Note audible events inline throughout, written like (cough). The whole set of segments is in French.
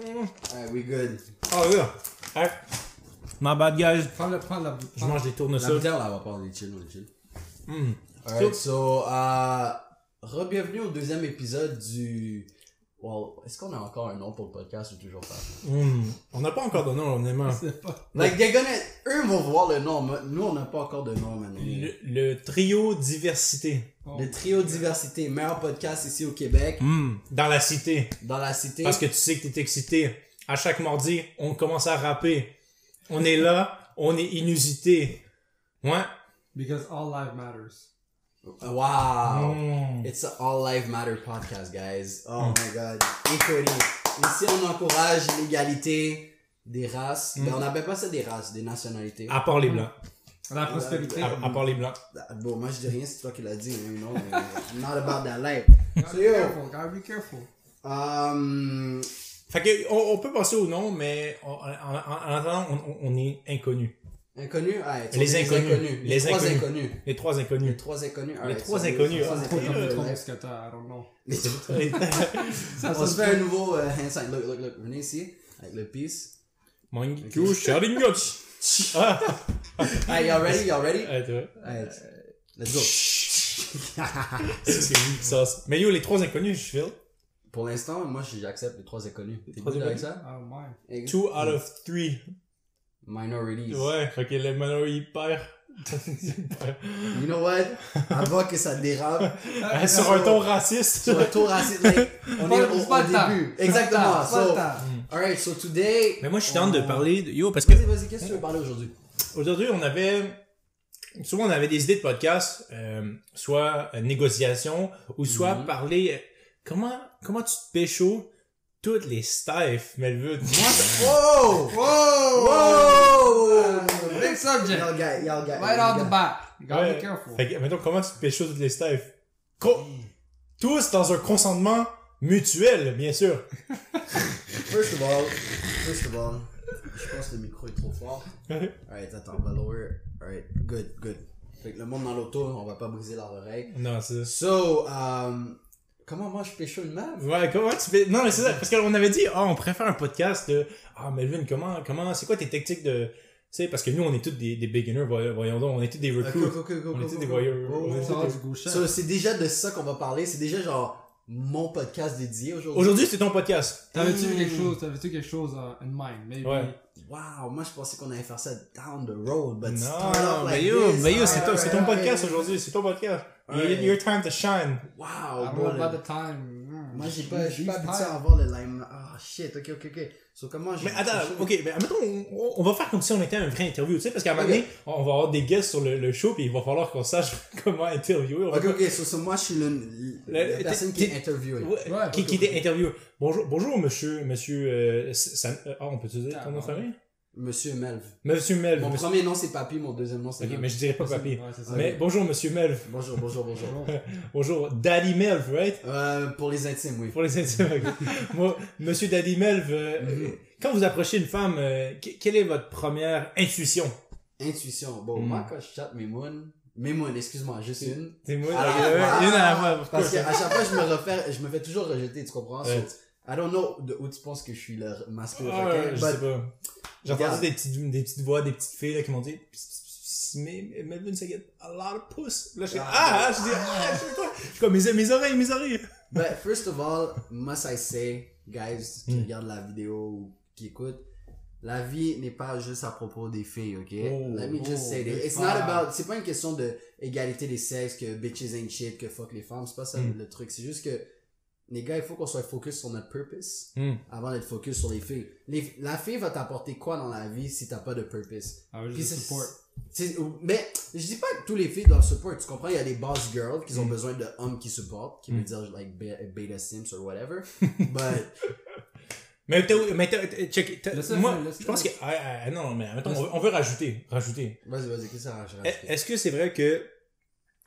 Alright, we good. Oh yeah. My bad guys. Prends le, prends la. Je mange des La tournesols. bière, là, on va est chill, on chill. Mm. Alright, so, euh, re-bienvenue au deuxième épisode du... Well, est-ce qu'on a encore un nom pour le podcast ou toujours pas? Mm. On n'a pas encore de nom, honnêtement. Pas. Like, they're gonna... Eux vont voir le nom, nous, on n'a pas encore de nom. Le, le trio diversité. Le trio diversité, meilleur podcast ici au Québec, Mm. Dans la cité. dans la cité. Parce que tu sais que t'es excité. À chaque mardi, on commence à rapper. On est là, on est inusité. Ouais. Because all life matters. Wow! Mm. It's a All Life Matter podcast, guys. Oh my god. Écoutez, ici on encourage l'égalité des races. Mm. Mais on n'appelle pas ça des races, des nationalités. À part les blancs. La prospérité. À, à part les blancs. Ah, Bon, moi je dis rien, c'est toi qui l'as dit, hein, non, mais (laughs) I'm not about that life. Gotta So be careful, gotta be careful. um, Fait que, on, on peut passer au nom, mais on- en, en- en attendant, on, on- est inconnus. inconnu, ah, tu Les vois, inconnus. Les, Les trois inconnus. inconnus. Les trois Les inconnus. trois inconnus. Les trois inconnus, les trois inconnus. les know. On Ça se se fait un nouveau euh, hand sign. Look, look, look. Venez ici. Avec le peace. Mangiku Sharingan. (laughs) Alright, y'all ready? Y'all ready? Let's go. (laughs) C'est c'est une sauce. Mais yo, les trois inconnus, je feel. Pour l'instant, moi, j'accepte les trois inconnus. T'es trois good avec ça? Ex- Two out of three. Minorities. Ouais, fait que le Mano, il perd. You know what? Avant que ça dérape, Ah, (laughs) Sur un ton raciste. sur un tour raciste, like, on Pas- est au, au début. Exactement. So, temps. Alright, so today. Mais moi, je suis down de on- parler de... Yo, parce que Vas-y, vas-y, qu'est-ce que tu veux parler aujourd'hui? aujourd'hui, on avait... Souvent, on avait des idées de podcast, euh, soit euh, négociation, ou soit Mhm. parler... euh, comment, comment tu te pécho toutes les staffs, Melvin? (laughs) Whoa! Whoa! Whoa! Big subject. Y'all got, y'all got. Right off the bat. You gotta Ouais. be careful. Fait que, mettons, comment tu te pécho toutes les staffs? Co- tous dans un consentement mutuel, bien sûr. (laughs) First of all, first of all, je pense que le micro est trop fort. Alright, attends, on va lower. Alright, good, good. Fait que le monde dans l'auto, on va pas briser leur oreille. non, c'est So, um, comment moi je pécho une meuf? Ouais, comment tu fais... Non, mais c'est ça, parce qu'on avait dit, ah, on préfère un podcast de... Ah, Melvin, comment, comment, c'est quoi tes tactiques de... Tu sais, parce que nous, on est tous des, des beginners, voy- voyons donc, on est tous des On des voyeurs. Oh, On oh, Ça oh. du gauche. So, c'est déjà de ça qu'on va parler. C'est déjà genre mon podcast dédié aujourd'hui. Aujourd'hui, c'est ton podcast. T'avais-tu Mm. quelque chose, t'avais-tu quelque chose uh, in mind? Maybe? Ouais. Wow, moi je pensais qu'on allait faire ça down the road, but Non, start off mais like yo, this. mais yo, c'est ton, podcast aujourd'hui, c'est ton podcast. Your, Alright. your time to shine. Wow, I don't know about the time. Mm. Moi j'ai pas, habitué à avoir le lime. Ah shit, ok, ok, ok. So comment j'ai. Mais attends, ok, mais mettons, on, on va faire comme si on était un vrai interview, tu sais, parce qu'à un moment donné, on va avoir des guests sur le, le show, puis il va falloir qu'on sache (laughs) comment interviewer. On va Ok, ok, so, so moi je suis le, la personne qui est interviewée. Ouais, Ouais, qui, ok, qui ok. était interviewé. Bonjour, bonjour, monsieur, monsieur, euh, Sam- euh, ah, on peut te dire ton nom de Ah, famille? Monsieur Melv. Monsieur Melv. Mon monsieur- premier nom c'est Papy, mon deuxième nom c'est Ok, Melv. mais je dirais pas papy. ouais, c'est ça. Mais bonjour, monsieur Melv. Bonjour, bonjour, bonjour. (laughs) Bonjour, Daddy Melv, right? euh, pour les intimes, oui. Pour les intimes. ok. (laughs) Moi, monsieur Daddy Melv, euh, Mhm. quand vous approchez une femme, euh, que- quelle est votre première intuition? Intuition. Bon, Mm. moi quand je chatte mes moons, mes moons, excuse-moi, juste une. C'est moi, À la ok, fois. ouais, une à la fois, Parce qu'à chaque fois je me refais, je me fais toujours rejeter, tu comprends? So, Ouais. I don't know de où tu penses que je suis le masculin Ah, requin, je but sais pas. J'ai entendu des petites, des petites voix, des petites filles là, qui m'ont dit mais Melvin, ça get a lot of puss. Là, je suis Ah, ah, je dis ah, je sais quoi? Je suis comme mes, mes oreilles, mes oreilles. But first of all, must I say, guys qui Mm. regardent la vidéo ou qui écoutent, la vie n'est pas juste à propos des filles, ok? Oh, Let me just oh, say this. big It's not about, c'est pas une question de égalité des sexes, que bitches ain't shit, que fuck les femmes, c'est pas ça Mm. le truc. C'est juste que, les gars, il faut qu'on soit focus sur notre purpose Mm. avant d'être focus sur les filles. Les- la fille va t'apporter quoi dans la vie si t'as pas de purpose? I was Puis just c'est- support. mais je dis pas que tous les filles doivent support, tu comprends? Il y a des boss girls qui ont Mm. besoin d'hommes qui supportent, qui Mm. veut dire like be- beta sims or whatever. (laughs) But Mais t'as, mais t'as, check, moi, je pense que, ah, ah, non, mais attends, on, veut- on veut rajouter, rajouter. vas-y, vas-y, qu'est-ce que ça rajoute? Est- Est-ce que c'est vrai que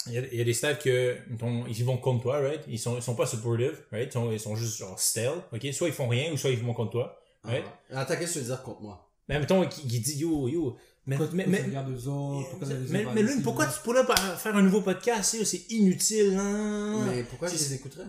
il y, a, il y a des staffs que mettons, ils vont contre toi, right? Ils sont ils sont pas supportive, right? Ils sont, ils sont juste genre stale, ok? Soit ils font rien ou soit ils vont contre toi, right? Ah. Attends, qu'est-ce que tu veux dire contre moi? Mais mettons qui, qui dit yo yo, mais Pourquoi mais mais, regardes eux autres? Pourquoi mais, mais Lune, pourquoi tu pourrais pas faire un nouveau podcast? C'est inutile, hein? Mais pourquoi je les écouterais?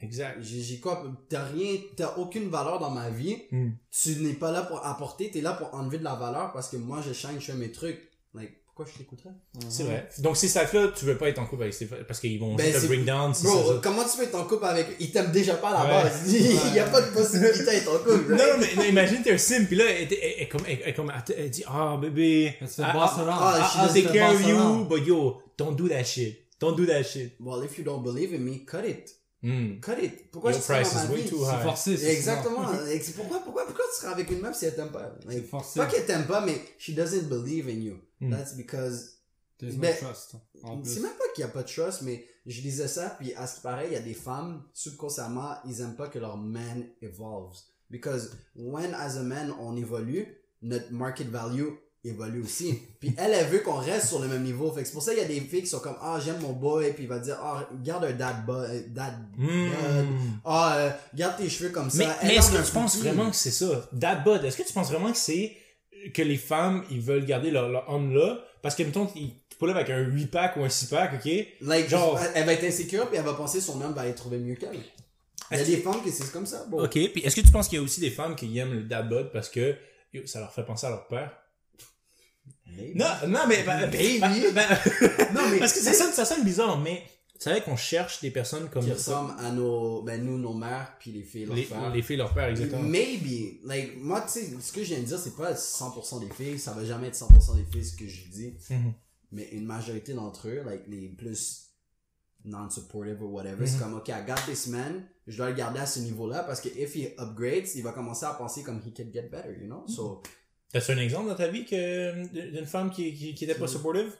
Exact. J'ai j'ai quoi, t'as rien, t'as aucune valeur dans ma vie. Hmm. Tu n'es pas là pour apporter, t'es là pour enlever de la valeur parce que moi je shine, je fais mes trucs. Like, pourquoi je t'écouterais? C'est vrai. Donc, ces staffs-là, tu veux pas être en couple avec Stéphane parce qu'ils vont Ben, te bring down. si Bro, c'est ça. comment tu peux être en couple avec? Ils t'aiment déjà pas à la Ouais. base. (laughs) Il y a pas de possibilité d'être en couple. Non, mais, mais imagine, t'es un sim, pis là, elle, elle, elle, comme, elle, elle, comme, elle, elle dit, ah, bébé, Elle se fait I- boss around. ah, I'll take care of you, but yo, don't do that shit. Don't do that shit. Well, if you don't believe in me, cut it. Hmm. Cut it. Pourquoi Your je serais dans ma vie? C'est forcé, c'est Exactement. Et c'est pourquoi, pourquoi, pourquoi tu seras avec une meuf si elle t'aime pas? C'est Like, forcé. pas qu'elle t'aime pas, mais she doesn't believe in you. Hmm. That's because There's no Ben, trust. En C'est même pas qu'il y a pas de trust, mais je disais ça, puis à ce qui paraît, il y a des femmes, subconsciemment, ils aiment pas que leur man evolves. Because when, as a man, on évolue, notre market value évolue aussi. (laughs) puis elle, elle veut qu'on reste sur le même niveau. Fait que c'est pour ça qu'il y a des filles qui sont comme, ah, j'aime mon boy, puis il va dire, ah, garde un dad bod, dad bod. Hmm. Ah, euh, garde tes cheveux comme ça. Mais, est-ce que tu penses vraiment que c'est ça? That bud, est-ce que tu penses vraiment que c'est que les femmes, ils veulent garder leur, leur homme là? Parce que, mettons, ils peux avec un 8-pack ou un 6-pack, ok? Like, Genre- elle va être insécure, puis elle va penser son homme va aller trouver mieux qu'elle. Il y a des femmes que c'est comme ça, bro. Ok, puis est-ce que tu penses qu'il y a aussi des femmes qui aiment le dad bod parce que yo, ça leur fait penser à leur père? Maybe. Non, non, mais, ben, Baby. ben, ben, Non, mais parce que ça sonne, ça sonne bizarre, mais c'est vrai qu'on cherche des personnes comme qui ça. ressemblent à nos, ben nous, nos mères, puis les filles, leurs Les, pères. les filles, leur père, exactement. Maybe, like, moi, tu sais, ce que je viens de dire, c'est pas 100% des filles, ça va jamais être 100% des filles, ce que je dis, Mhm. mais une majorité d'entre eux, like, les plus non-supportive ou whatever, Mhm. c'est comme, ok, I got this man, je dois le garder à ce niveau-là, parce que if he upgrades, il va commencer à penser comme he can get better, you know? So, T'as-tu un exemple dans ta vie que, d'une femme qui, qui, qui était pas supportive?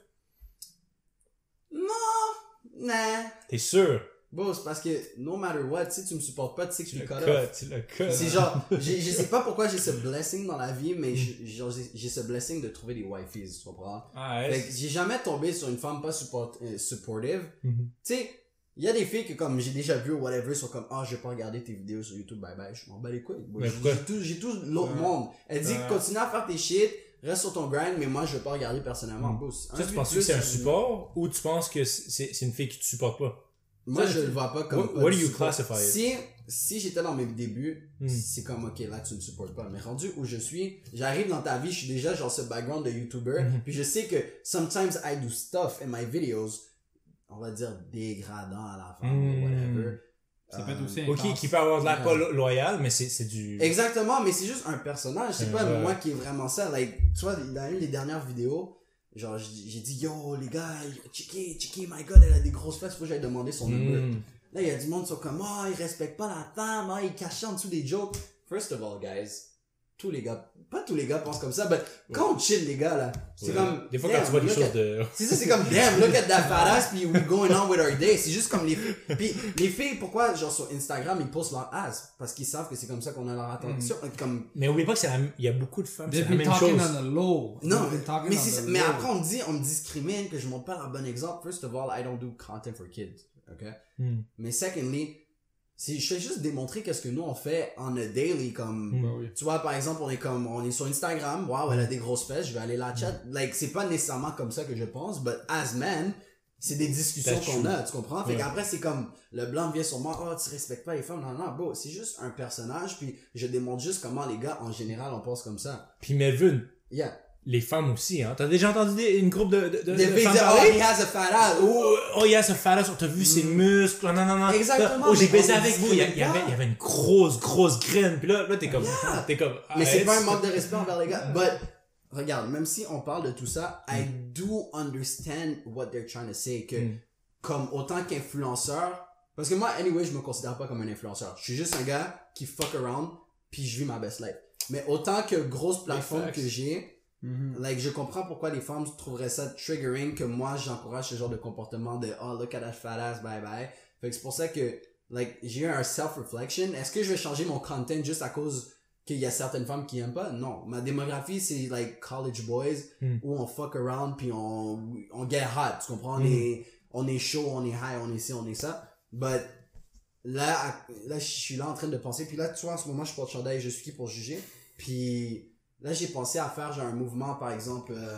non, nah. T'es sûr? Bon, c'est parce que, no matter what, si tu me supportes pas, tu sais que je Tu suis le cut off. le cut. C'est genre, (laughs) je sais pas pourquoi j'ai ce blessing dans la vie, mais Mm. j'ai j'ai ce blessing de trouver des wifeys, tu comprends? Ah, Fait ouais. que j'ai jamais tombé sur une femme pas support, euh, supportive. Mhm. Tu sais, il y a des filles que comme j'ai déjà vu ou whatever sont comme ah je vais pas regarder tes vidéos sur YouTube bye bye je m'en bats les couilles Moi, j'ai tout j'ai tout l'autre Ouais. monde elle dit Ouais. continue à faire tes shit reste sur ton grind mais moi je vais pas regarder personnellement Mm. Boss. Ça, tu penses que c'est un support ou tu penses que c'est c'est une fille qui te supporte pas? moi Ça, je le vois pas comme What- what do you support. classify it? si si j'étais dans mes débuts Mm. c'est comme ok là tu ne supportes pas mais rendu où je suis j'arrive dans ta vie je suis déjà genre ce background de YouTuber Mhm. puis je sais que sometimes I do stuff in my videos on va dire dégradant à la femme Mm. ou whatever Ça peut être Euh, aussi Ok, intense. qui peut avoir de l'air pas Ouais. lo- loyal, mais c'est c'est du... Exactement, mais c'est juste un personnage. C'est pas ouais. moi qui est vraiment ça. Like, tu vois, dans une des dernières vidéos, genre, j'ai j'ai dit, yo, les gars, checké, checké, my god, elle a des grosses fesses, faut que j'aille demander son number. Mm. Là, il y a du monde qui sont comme, ah, ils respectent pas la femme, ah, ils cachent en dessous des jokes. First of all, guys, tous les gars, pas tous les gars pensent comme ça, mais quand on chill, les gars, là, c'est Ouais. comme, Des fois, quand tu vois des choses at- de... c'est ça, c'est comme, damn, look at that fat ass, puis we going on with our day. C'est juste comme les (laughs) filles. Puis les filles, pourquoi, genre, sur Instagram, ils postent leur ass? Parce qu'ils savent que c'est comme ça qu'on a leur attention. Mm. Comme, Mais oublie pas que c'est la... il y a beaucoup de femmes, c'est They've la been même talking chose. on the low. non, mais, the mais low. après, on me dit, on me discrimine, que je montre pas leur bon exemple. First of all, I don't do content for kids. OK? Mm. Mais secondly, je fais juste démontrer qu'est-ce que nous on fait on a daily, comme, Mm. Bah oui. tu vois, par exemple, on est comme, on est sur Instagram, waouh, elle a des grosses fesses, je vais aller la chat. Like, c'est pas nécessairement comme ça que je pense, but as man, c'est des discussions qu'on a, tu comprends? Fait Ouais. qu'après, c'est comme, le blanc vient sur moi, oh, tu respectes pas les femmes, non, non, bro, c'est juste un personnage, puis je démontre juste comment les gars, en général, on pense comme ça. Puis Melvin, Yeah. Les femmes aussi, hein. T'as déjà entendu des- une groupe de, de, de, Des de femmes oh, he has a fat ass. Oh, oh, il y a fat ass, t'as vu ses muscles, non, non, non. Mm. Exactement, Oh, j'ai baisé avec vous, il y, avait, il y avait une grosse, grosse graine, puis là, là, t'es comme, Yeah. t'es comme, Mais c'est pas un manque de respect envers les gars. But, regarde, même si on parle de tout ça, I do understand what they're trying to say. Que, Mm. comme autant qu'influenceur, parce que moi, anyway, je me considère pas comme un influenceur. Je suis juste un gars qui fuck around, puis je vis ma best life. Mais autant que grosse plateforme que j'ai, Mhm. like, je comprends pourquoi les femmes trouveraient ça triggering que moi, j'encourage ce genre de comportement de, oh, look at that fat ass, bye bye. Fait que c'est pour ça que, like, j'ai eu un self-reflection. Est-ce que je vais changer mon content juste à cause qu'il y a certaines femmes qui aiment pas? Non. Ma démographie, c'est, like, college boys, Hmm. où on fuck around puis on, on get hot. Tu comprends? On Hmm. est, on est chaud, on est high, on est ci, on est ça. But, là, là, je suis là en train de penser. Puis là, tu vois, en ce moment, je porte chandail, je suis qui pour juger? Puis, là, j'ai pensé à faire genre un mouvement, par exemple, euh,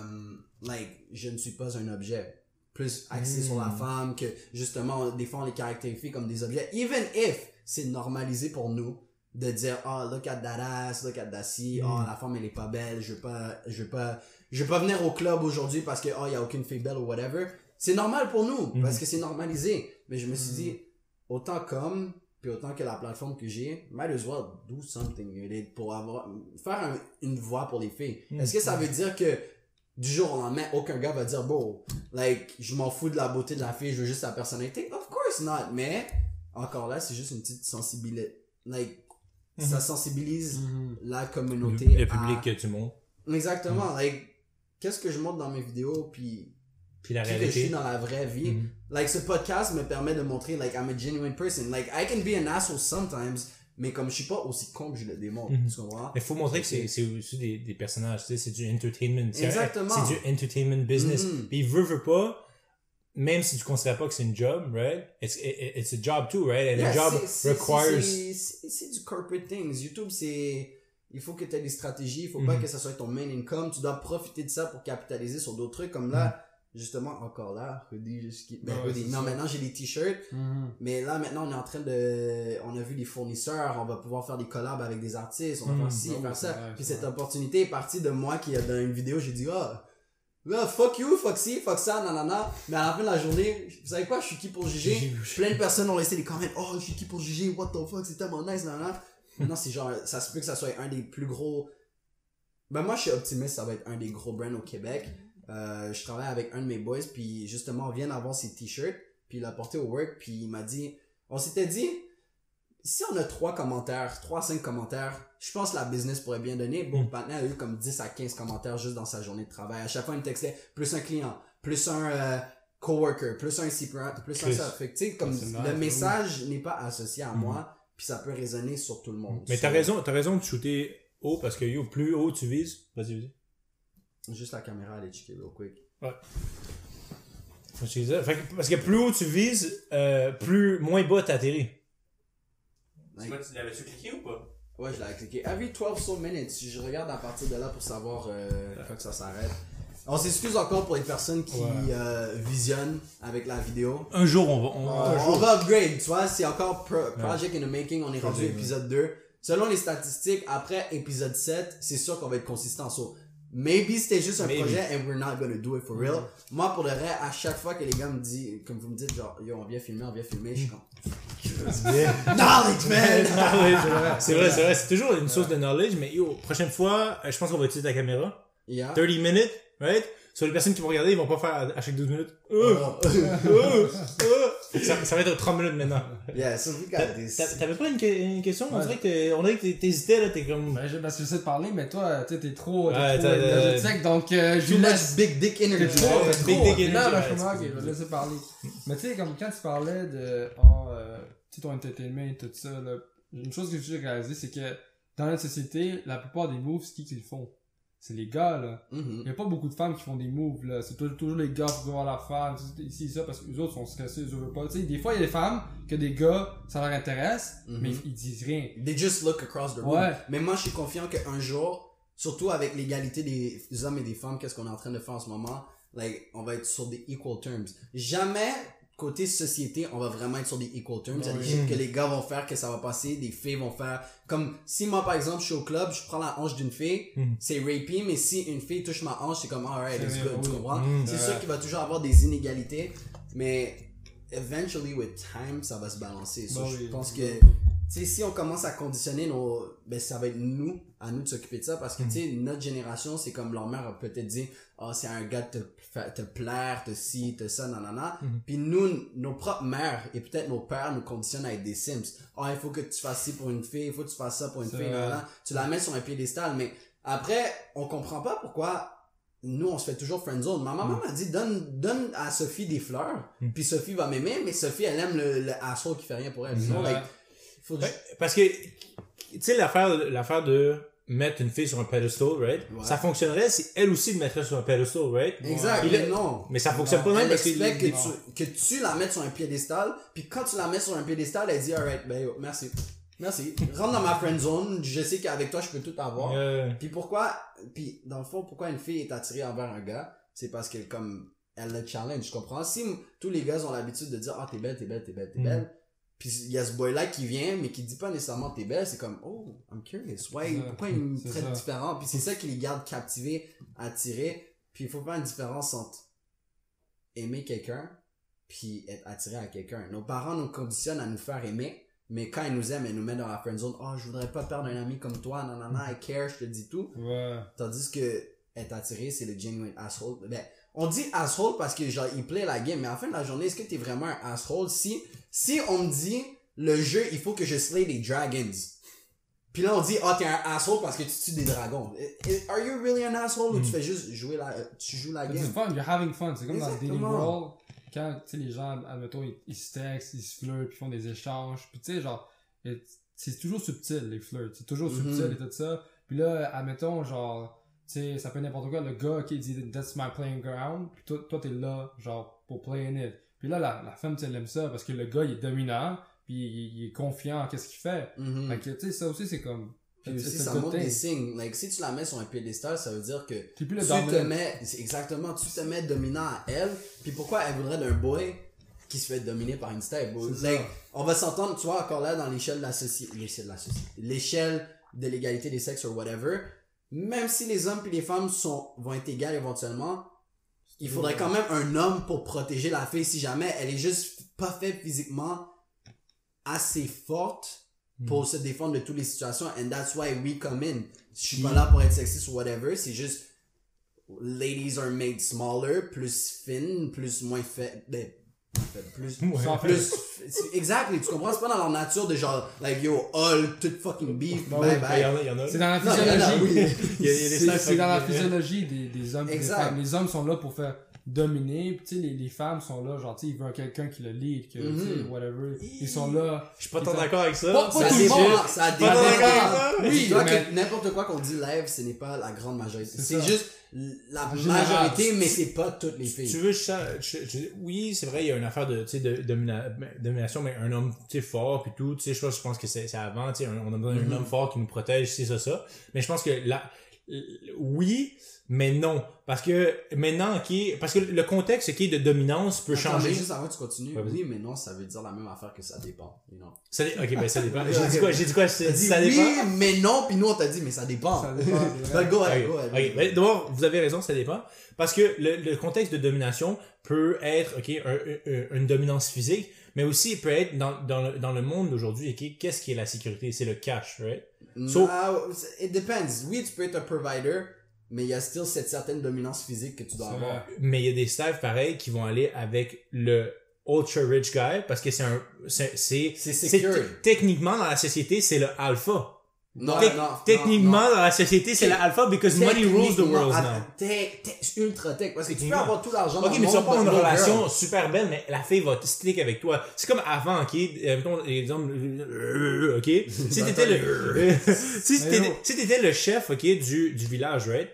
like, je ne suis pas un objet. plus axé sur la Mm. femme, que justement, des fois, on les caractérise comme des objets. Even if c'est normalisé pour nous de dire, oh, look at that ass, look at that si, Mm. oh, la femme, elle est pas belle, je veux pas, je veux pas, je veux pas venir au club aujourd'hui parce que, oh, il y a aucune fille belle ou whatever. C'est normal pour nous, Mm. parce que c'est normalisé. Mais je me suis Mm. dit, autant comme, puis autant que la plateforme que j'ai, might as well do something it pour avoir, faire un- une voix pour les filles. Mm. Est-ce que ça veut dire que du jour au lendemain, aucun gars va dire, bon, like, je m'en fous de la beauté de la fille, je veux juste sa personnalité? Of course not, mais, encore là, c'est juste une petite sensibilité, like, ça Mhm. sensibilise Mhm. la Le, communauté. le à- public que tu montres. Exactement, like, qu'est-ce que je montre dans mes vidéos, puis Puis la qui que je suis réalité. dans la vraie vie. Mhm. Like, ce podcast me permet de montrer, like, I'm a genuine person. Like, I can be an asshole sometimes, mais comme je suis pas aussi con que je le démontre, Mhm. tu comprends? Mais faut montrer que c'est aussi des, des personnages, tu sais, c'est du entertainment. Exactement. C'est du entertainment business. Mhm. Puis veut, veut pas, même si tu considères pas que c'est une job, right? It's, it- it's a job too, right? And Yeah, a job requires... c'est- du corporate things. YouTube, c'est. Il faut que tu aies des stratégies. Il faut pas Mhm. que ça soit ton main income. Tu dois profiter de ça pour capitaliser sur d'autres trucs. Comme là, justement, encore là, hoodie, ben, ouais, hoodie. c'est Non, ça. maintenant j'ai des t-shirts. Mhm. Mais là, maintenant, on est en train de. On a vu des fournisseurs. On va pouvoir faire des collabs avec des artistes. On va Mhm. faire ci, Ah ouais, faire ça. vrai, Puis cette vrai. opportunité est partie de moi qui, dans une vidéo, j'ai dit, ah. Là, fuck you, fuck ci, fuck ça, nanana. Mais à la fin de la journée, vous savez quoi, je suis qui pour juger? Plein de personnes ont laissé des commentaires, oh, je suis qui pour juger, what the fuck, c'est tellement nice, nanana. Maintenant, c'est genre, ça se peut que ça soit un des plus gros. Ben, moi, je suis optimiste, ça va être un des gros brands au Québec. Euh, je travaille avec un de mes boys, puis justement, on vient d'avoir ses t-shirts, puis il l'a porté au work, puis il m'a dit, on s'était dit, si on a trois commentaires, trois cinq commentaires, je pense que la business pourrait bien donner. Bon, Mm. maintenant, il a eu comme 10 à 15 commentaires juste dans sa journée de travail. À chaque fois, il me textait plus un client, plus un euh, coworker, plus un ici, plus un Chris. ça. Fait que, tu sais, comme nice, le message n'est pas associé à Mm. moi, puis ça peut résonner sur tout le monde. Mais t'as So, raison, t'as raison de shooter haut parce que yo, plus haut tu vises, vas-y, vas-y. Juste la caméra, allez checker real quick. Ça. Fait que- parce que plus haut tu vises, euh, plus moins bas t'atterris. Like, tu l'avais-tu cliqué ou pas? Ouais, je l'ai cliqué. Every 12 so minutes. Je regarde à partir de là pour savoir euh, quand ça s'arrête. On s'excuse encore pour les personnes qui Ouais. euh, visionnent avec la vidéo. Un jour, on va. On, va upgrade, tu vois, c'est encore pro- project in the making, on est rendu Project, épisode 2. Selon les statistiques, après épisode 7, c'est sûr qu'on va être consistant. So, maybe c'était juste un Maybe. projet and we're not gonna do it for real. Moi, pour le vrai, à chaque fois que les gars me disent, comme vous me dites, genre, yo, on vient filmer, on vient filmer, je suis comme, (laughs) knowledge, man! (laughs) (laughs) c'est vrai, c'est vrai, c'est toujours une source de knowledge, mais yo, prochaine fois, euh, je pense qu'on va utiliser ta caméra. Yeah. 30 minutes, right? Sur les personnes qui vont regarder, ils vont pas faire à, chaque 12 minutes. Euh, Oh. euh, euh. ça, ça va être 30 minutes maintenant. yeah, so T'avais pas une, que- une question? On Ouais. dirait que on dirait que t'hésitais, là, t'es comme... Ben, je- parce que j'essaie de parler, mais toi, tu t'es trop, Ouais, trop t'as- énergétique, donc euh, je laisse. big dick energy. trop, Ouais, big dick energy, Non, je comprends, ok, je vais laisser parler. Mais tu sais, comme quand tu parlais de, oh, euh, tu ton entertainment et tout ça, là, une chose que j'ai réalisé, c'est que dans notre société, la plupart des moves, c'est qui qui le font? C'est les gars, là. Mhm. Il y a pas beaucoup de femmes qui font des moves, là. C'est toujours, toujours les gars pour voir la femme, ici, ça, parce que les autres sont stressés, ils veulent pas. Tu sais, des fois, il y a des femmes que des gars, ça leur intéresse, Mhm. mais ils, ils disent rien. They just look across the room. Ouais. Mais moi, je suis confiant qu'un jour, surtout avec l'égalité des hommes et des femmes, qu'est-ce qu'on est en train de faire en ce moment, like, on va être sur des equal terms. Jamais, côté société, on va vraiment être sur des equal terms. Shit que les gars vont faire, que ça va passer, des filles vont faire. Comme, si moi, par exemple, je suis au club, je prends la hanche d'une fille, Mhm. c'est rapey, mais si une fille touche ma hanche, c'est comme, alright, C'est it's good, tu comprends? C'est Ouais. sûr qu'il va toujours avoir des inégalités, mais eventually, with time, ça va se balancer. So, je oui. pense que tu sais, si on commence à conditionner nos, ben, ça va être nous, à nous de s'occuper de ça, parce que, tu sais, notre génération, c'est comme leur mère a peut-être dit, ah, c'est un gars de te, te plaire, te ci, te ça, nanana. Mhm. Puis nous, nos propres mères, et peut-être nos pères nous conditionnent à être des sims. Ah, il faut que tu fasses ci pour une fille, il faut que tu fasses ça pour une fille, nanana. Tu la mets sur un piédestal, mais après, on comprend pas pourquoi nous, on se fait toujours friendzone. Ma maman m'a dit, donne, donne à Sophie des fleurs, Mm. puis Sophie va m'aimer, mais Sophie, elle aime le, le asshole qui fait rien pour elle. C'est Sinon, vrai. like, faut Ouais, parce que, tu sais, l'affaire, l'affaire de mettre une fille sur un pedestal, right? Ouais. Ça fonctionnerait si elle aussi le mettrait sur un pedestal, right? Exact, mais non. Mais ça fonctionne pas même parce que... que tu, que tu la mettes sur un piédestal, puis quand tu la mets sur un piédestal, elle dit, alright, ben yo, merci. Merci. Rentre dans ma friend zone, je sais qu'avec toi, je peux tout avoir. Puis pourquoi, puis dans le fond, pourquoi une fille est attirée envers un gars, c'est parce qu'elle comme, elle le challenge, tu comprends? Si tous les gars ont l'habitude de dire, ah, t'es belle, t'es belle, t'es belle, t'es Mm. belle, puis il y a ce boy-là qui vient, mais qui dit pas nécessairement t'es belle, c'est comme, oh, I'm curious, ouais, pourquoi il me traite différent? Puis c'est ça qui les garde captivés, attirés, puis il faut faire une différence entre aimer quelqu'un, puis être attiré à quelqu'un. Nos parents nous conditionnent à nous faire aimer, mais quand ils nous aiment, ils nous mettent dans la friend zone, oh, je voudrais pas perdre un ami comme toi, non, I care, je te dis tout. Ouais. Tandis que être attiré, c'est le genuine asshole. Ben, on dit asshole parce que genre il play la game, mais à la fin de la journée, est-ce que t'es vraiment un asshole si si on me dit le jeu, il faut que je slay les dragons? Puis là on dit oh t'es un asshole parce que tu tues des dragons. Are you really an asshole ou tu fais juste jouer la tu joues la C'est game? du fun, you're having fun. C'est comme dans le Dating Exactement. World, quand, tu sais, les gens, admettons, ils, ils se textent, ils se flirtent, puis font des échanges, puis tu sais, genre, c'est toujours subtil, les flirts. C'est toujours Mhm. subtil et tout ça. Puis là, admettons, genre, sais, ça peut être n'importe quoi, le gars qui dit, that's my playing ground, puis toi, toi, t'es là, genre, pour play in it. Puis là, la, la femme, tu elle aime ça, parce que le gars, il est dominant, puis il, il est confiant en qu'est-ce qu'il fait. Mhm. Fait que, tu sais, ça aussi, c'est comme... Puis aussi, ça montre des signes. Like, si tu la mets sur un piédestal, ça veut dire que tu te mets, exactement, tu te mets dominant à elle. Puis pourquoi elle voudrait d'un boy qui se fait dominer par une step? Like, on va s'entendre, tu vois, encore là, dans l'échelle de la société, l'échelle de l'égalité des sexes ou whatever. Même si les hommes puis les femmes sont, vont être égales éventuellement, il faudrait quand même un homme pour protéger la fille si jamais elle est juste pas faite physiquement assez forte pour se défendre de toutes les situations. And that's why we come in. Je suis pas là pour être sexiste ou whatever, c'est juste ladies are made smaller, plus fines, plus moins faibles, plus, Ouais. Sans plus, exactly, tu comprends, c'est pas dans leur nature de genre, like yo, all, tout fucking beef, Bah bye oui, Ben. C'est dans la Non, physiologie. oui. C'est dans la physiologie des, des hommes Exact. femmes. Les hommes sont là pour faire dominer, puis tu sais, les, les femmes sont là, genre, tu sais, ils veulent quelqu'un qui le lead, que, tu Mhm. whatever. Ils sont là. Je suis pas tant d'accord avec ça. Pas- pas Ça dépend, ça dépend. Oui, mais- que n'importe quoi qu'on dit live, ce n'est pas la grande majorité. C'est juste la majorité, mais c'est pas toutes les Tu filles. veux, ça, je- je- oui, c'est vrai, il y a une affaire de, tu sais, de domina- domination, mais un homme, tu sais, fort puis tout, tu sais, je pense, je pense que c'est avant, tu sais, on a besoin d'un Mhm. homme fort qui nous protège, c'est ça, ça. Mais je pense que là, oui, mais non. Parce que maintenant, ok, parce que le contexte, ok, de dominance peut Attends, changer. mais juste avant que tu continues. Ouais, oui, mais non, ça veut dire la même affaire que ça dépend. Know. Ça ok, ben ça dépend. (laughs) J'ai dit quoi, j'ai dit quoi, dit ça oui, dépend. mais non, puis nous on t'a dit, mais ça dépend. Ça dépend. (laughs) Bah, go. Ben, D'abord, vous avez raison, ça dépend. Parce que le, le contexte de domination peut être, ok, un- un- une dominance physique, mais aussi il peut être dans, dans, le, dans le monde d'aujourd'hui, ok, qu'est-ce qui est la sécurité? C'est le cash, right? So- it depends. Oui, tu peux être un provider, mais il y a still cette certaine dominance physique que tu dois avoir. Mais il y a des staffs pareils qui vont aller avec le ultra rich guy parce que c'est un, c'est, c'est, techniquement dans la société, c'est le alpha. Non, Tec- non, techniquement non, non. dans la société, c'est le alpha because money rules the world attends, now. tech- tech- ultra tech. Parce que tu peux avoir tout l'argent dans Ok, le mais tu vas pas une relation girl. super belle, mais la fille va stick avec toi. C'est comme avant, ok? Euh, mettons, les hommes, euh, ok? (laughs) Si t'étais le, (laughs) si t'étais, si le chef, ok, du, du village, right?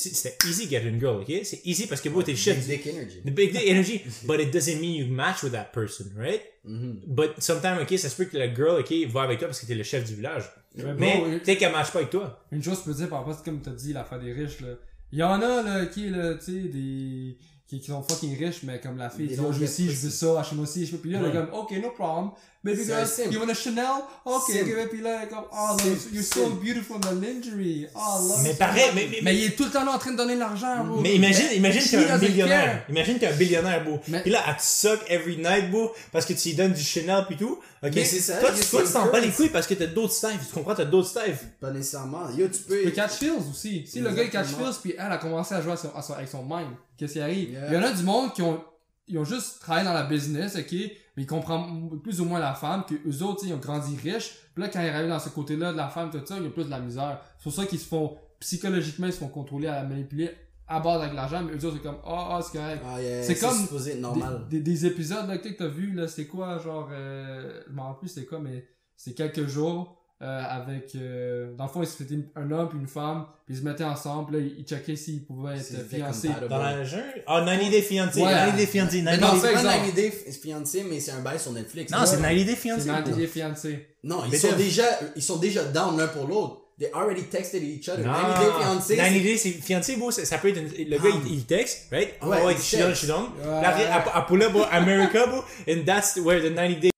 C'était easy get une girl, ok? C'est easy parce que vous, t'es chef. Big dick energy. The big dick (laughs) energy, but it doesn't mean you match with that person, right? Mhm. But sometimes, ok, ça se peut que la girl, ok, va avec toi parce que t'es le chef du village. Mais Mais bon, peut-être qu'elle match pas avec toi. Une chose je peux dire par rapport à comme t'as dit, l'affaire des riches, là. Il y en a, là, qui, là, tu sais, des, qui, qui sont fucking riches, mais comme la fille dit, oh, je veux ci, je veux ça, achète-moi ci, je veux, puis là, Ouais. elle est comme, ok, no problem. Baby girl, you want a Chanel? Ok, Simp. ok, puis là, comme, oh, you're so beautiful in the lingerie. Oh, love Mais pareil, mais- mais- mais il est tout le temps là en train de donner de l'argent, bro. Mais imagine, imagine she t'es un care. Imagine t'es un billionnaire. Mais- Puis là, elle te suck every night, beau, parce que tu lui donnes du Chanel pis tout. Ok? Mais c'est ça, Toi, tu a toi, tu ces t'en bats les couilles parce que t'as d'autres styles. Tu comprends? T'as d'autres styles. Pas nécessairement. Yo, tu peux. Tu peux catch feels aussi. Si le gars il catch feels puis elle a commencé à jouer à son- à son- avec son mind, qu'est-ce qui arrive? Yeah. Il y en a du monde qui ont, ils ont juste travaillé dans la business, ok? Mais ils comprennent plus ou moins la femme, que eux autres, ils ont grandi riches. Puis là, quand ils arrivent dans ce côté-là de la femme, tout ça, ils ont plus de la misère. C'est pour ça qu'ils se font, psychologiquement, ils se font contrôler, à manipuler à base avec l'argent, mais eux autres, c'est comme, ah, ah, c'est correct. Ah, yeah, C'est comme normal. Des, des épisodes là, que t'as vu, là, c'était quoi, genre, euh, je m'en rappelle plus c'était quoi, mais c'est quelques jours, euh, avec, euh, dans le fond, ils se faisaient un homme puis une femme, puis ils se mettaient ensemble, là, ils, checkaient s'ils pouvaient être C'était fiancés. Dans la jungle? Ah, 90 Day Fiancé. Ouais. 90 Day Fiancé. Mais 90 non, c'est pas exemple. 90 Day fiancé, mais c'est un bail sur Netflix. Non, c'est Ouais. 90 Day Fiancé. dans des fiancés. Non, ils sont déjà, ils sont déjà down l'un pour l'autre. they already texted each other. Non, 90 Day Fiancé. 90 Day, c'est fiancé, bro, ça, ça peut être, une- le gars, il, il texte, right? Oh, Ouais, ouais, il je suis down, je suis down. Ouais. Là, après, à, à pull up, America, bro, and that's where the 90 Day,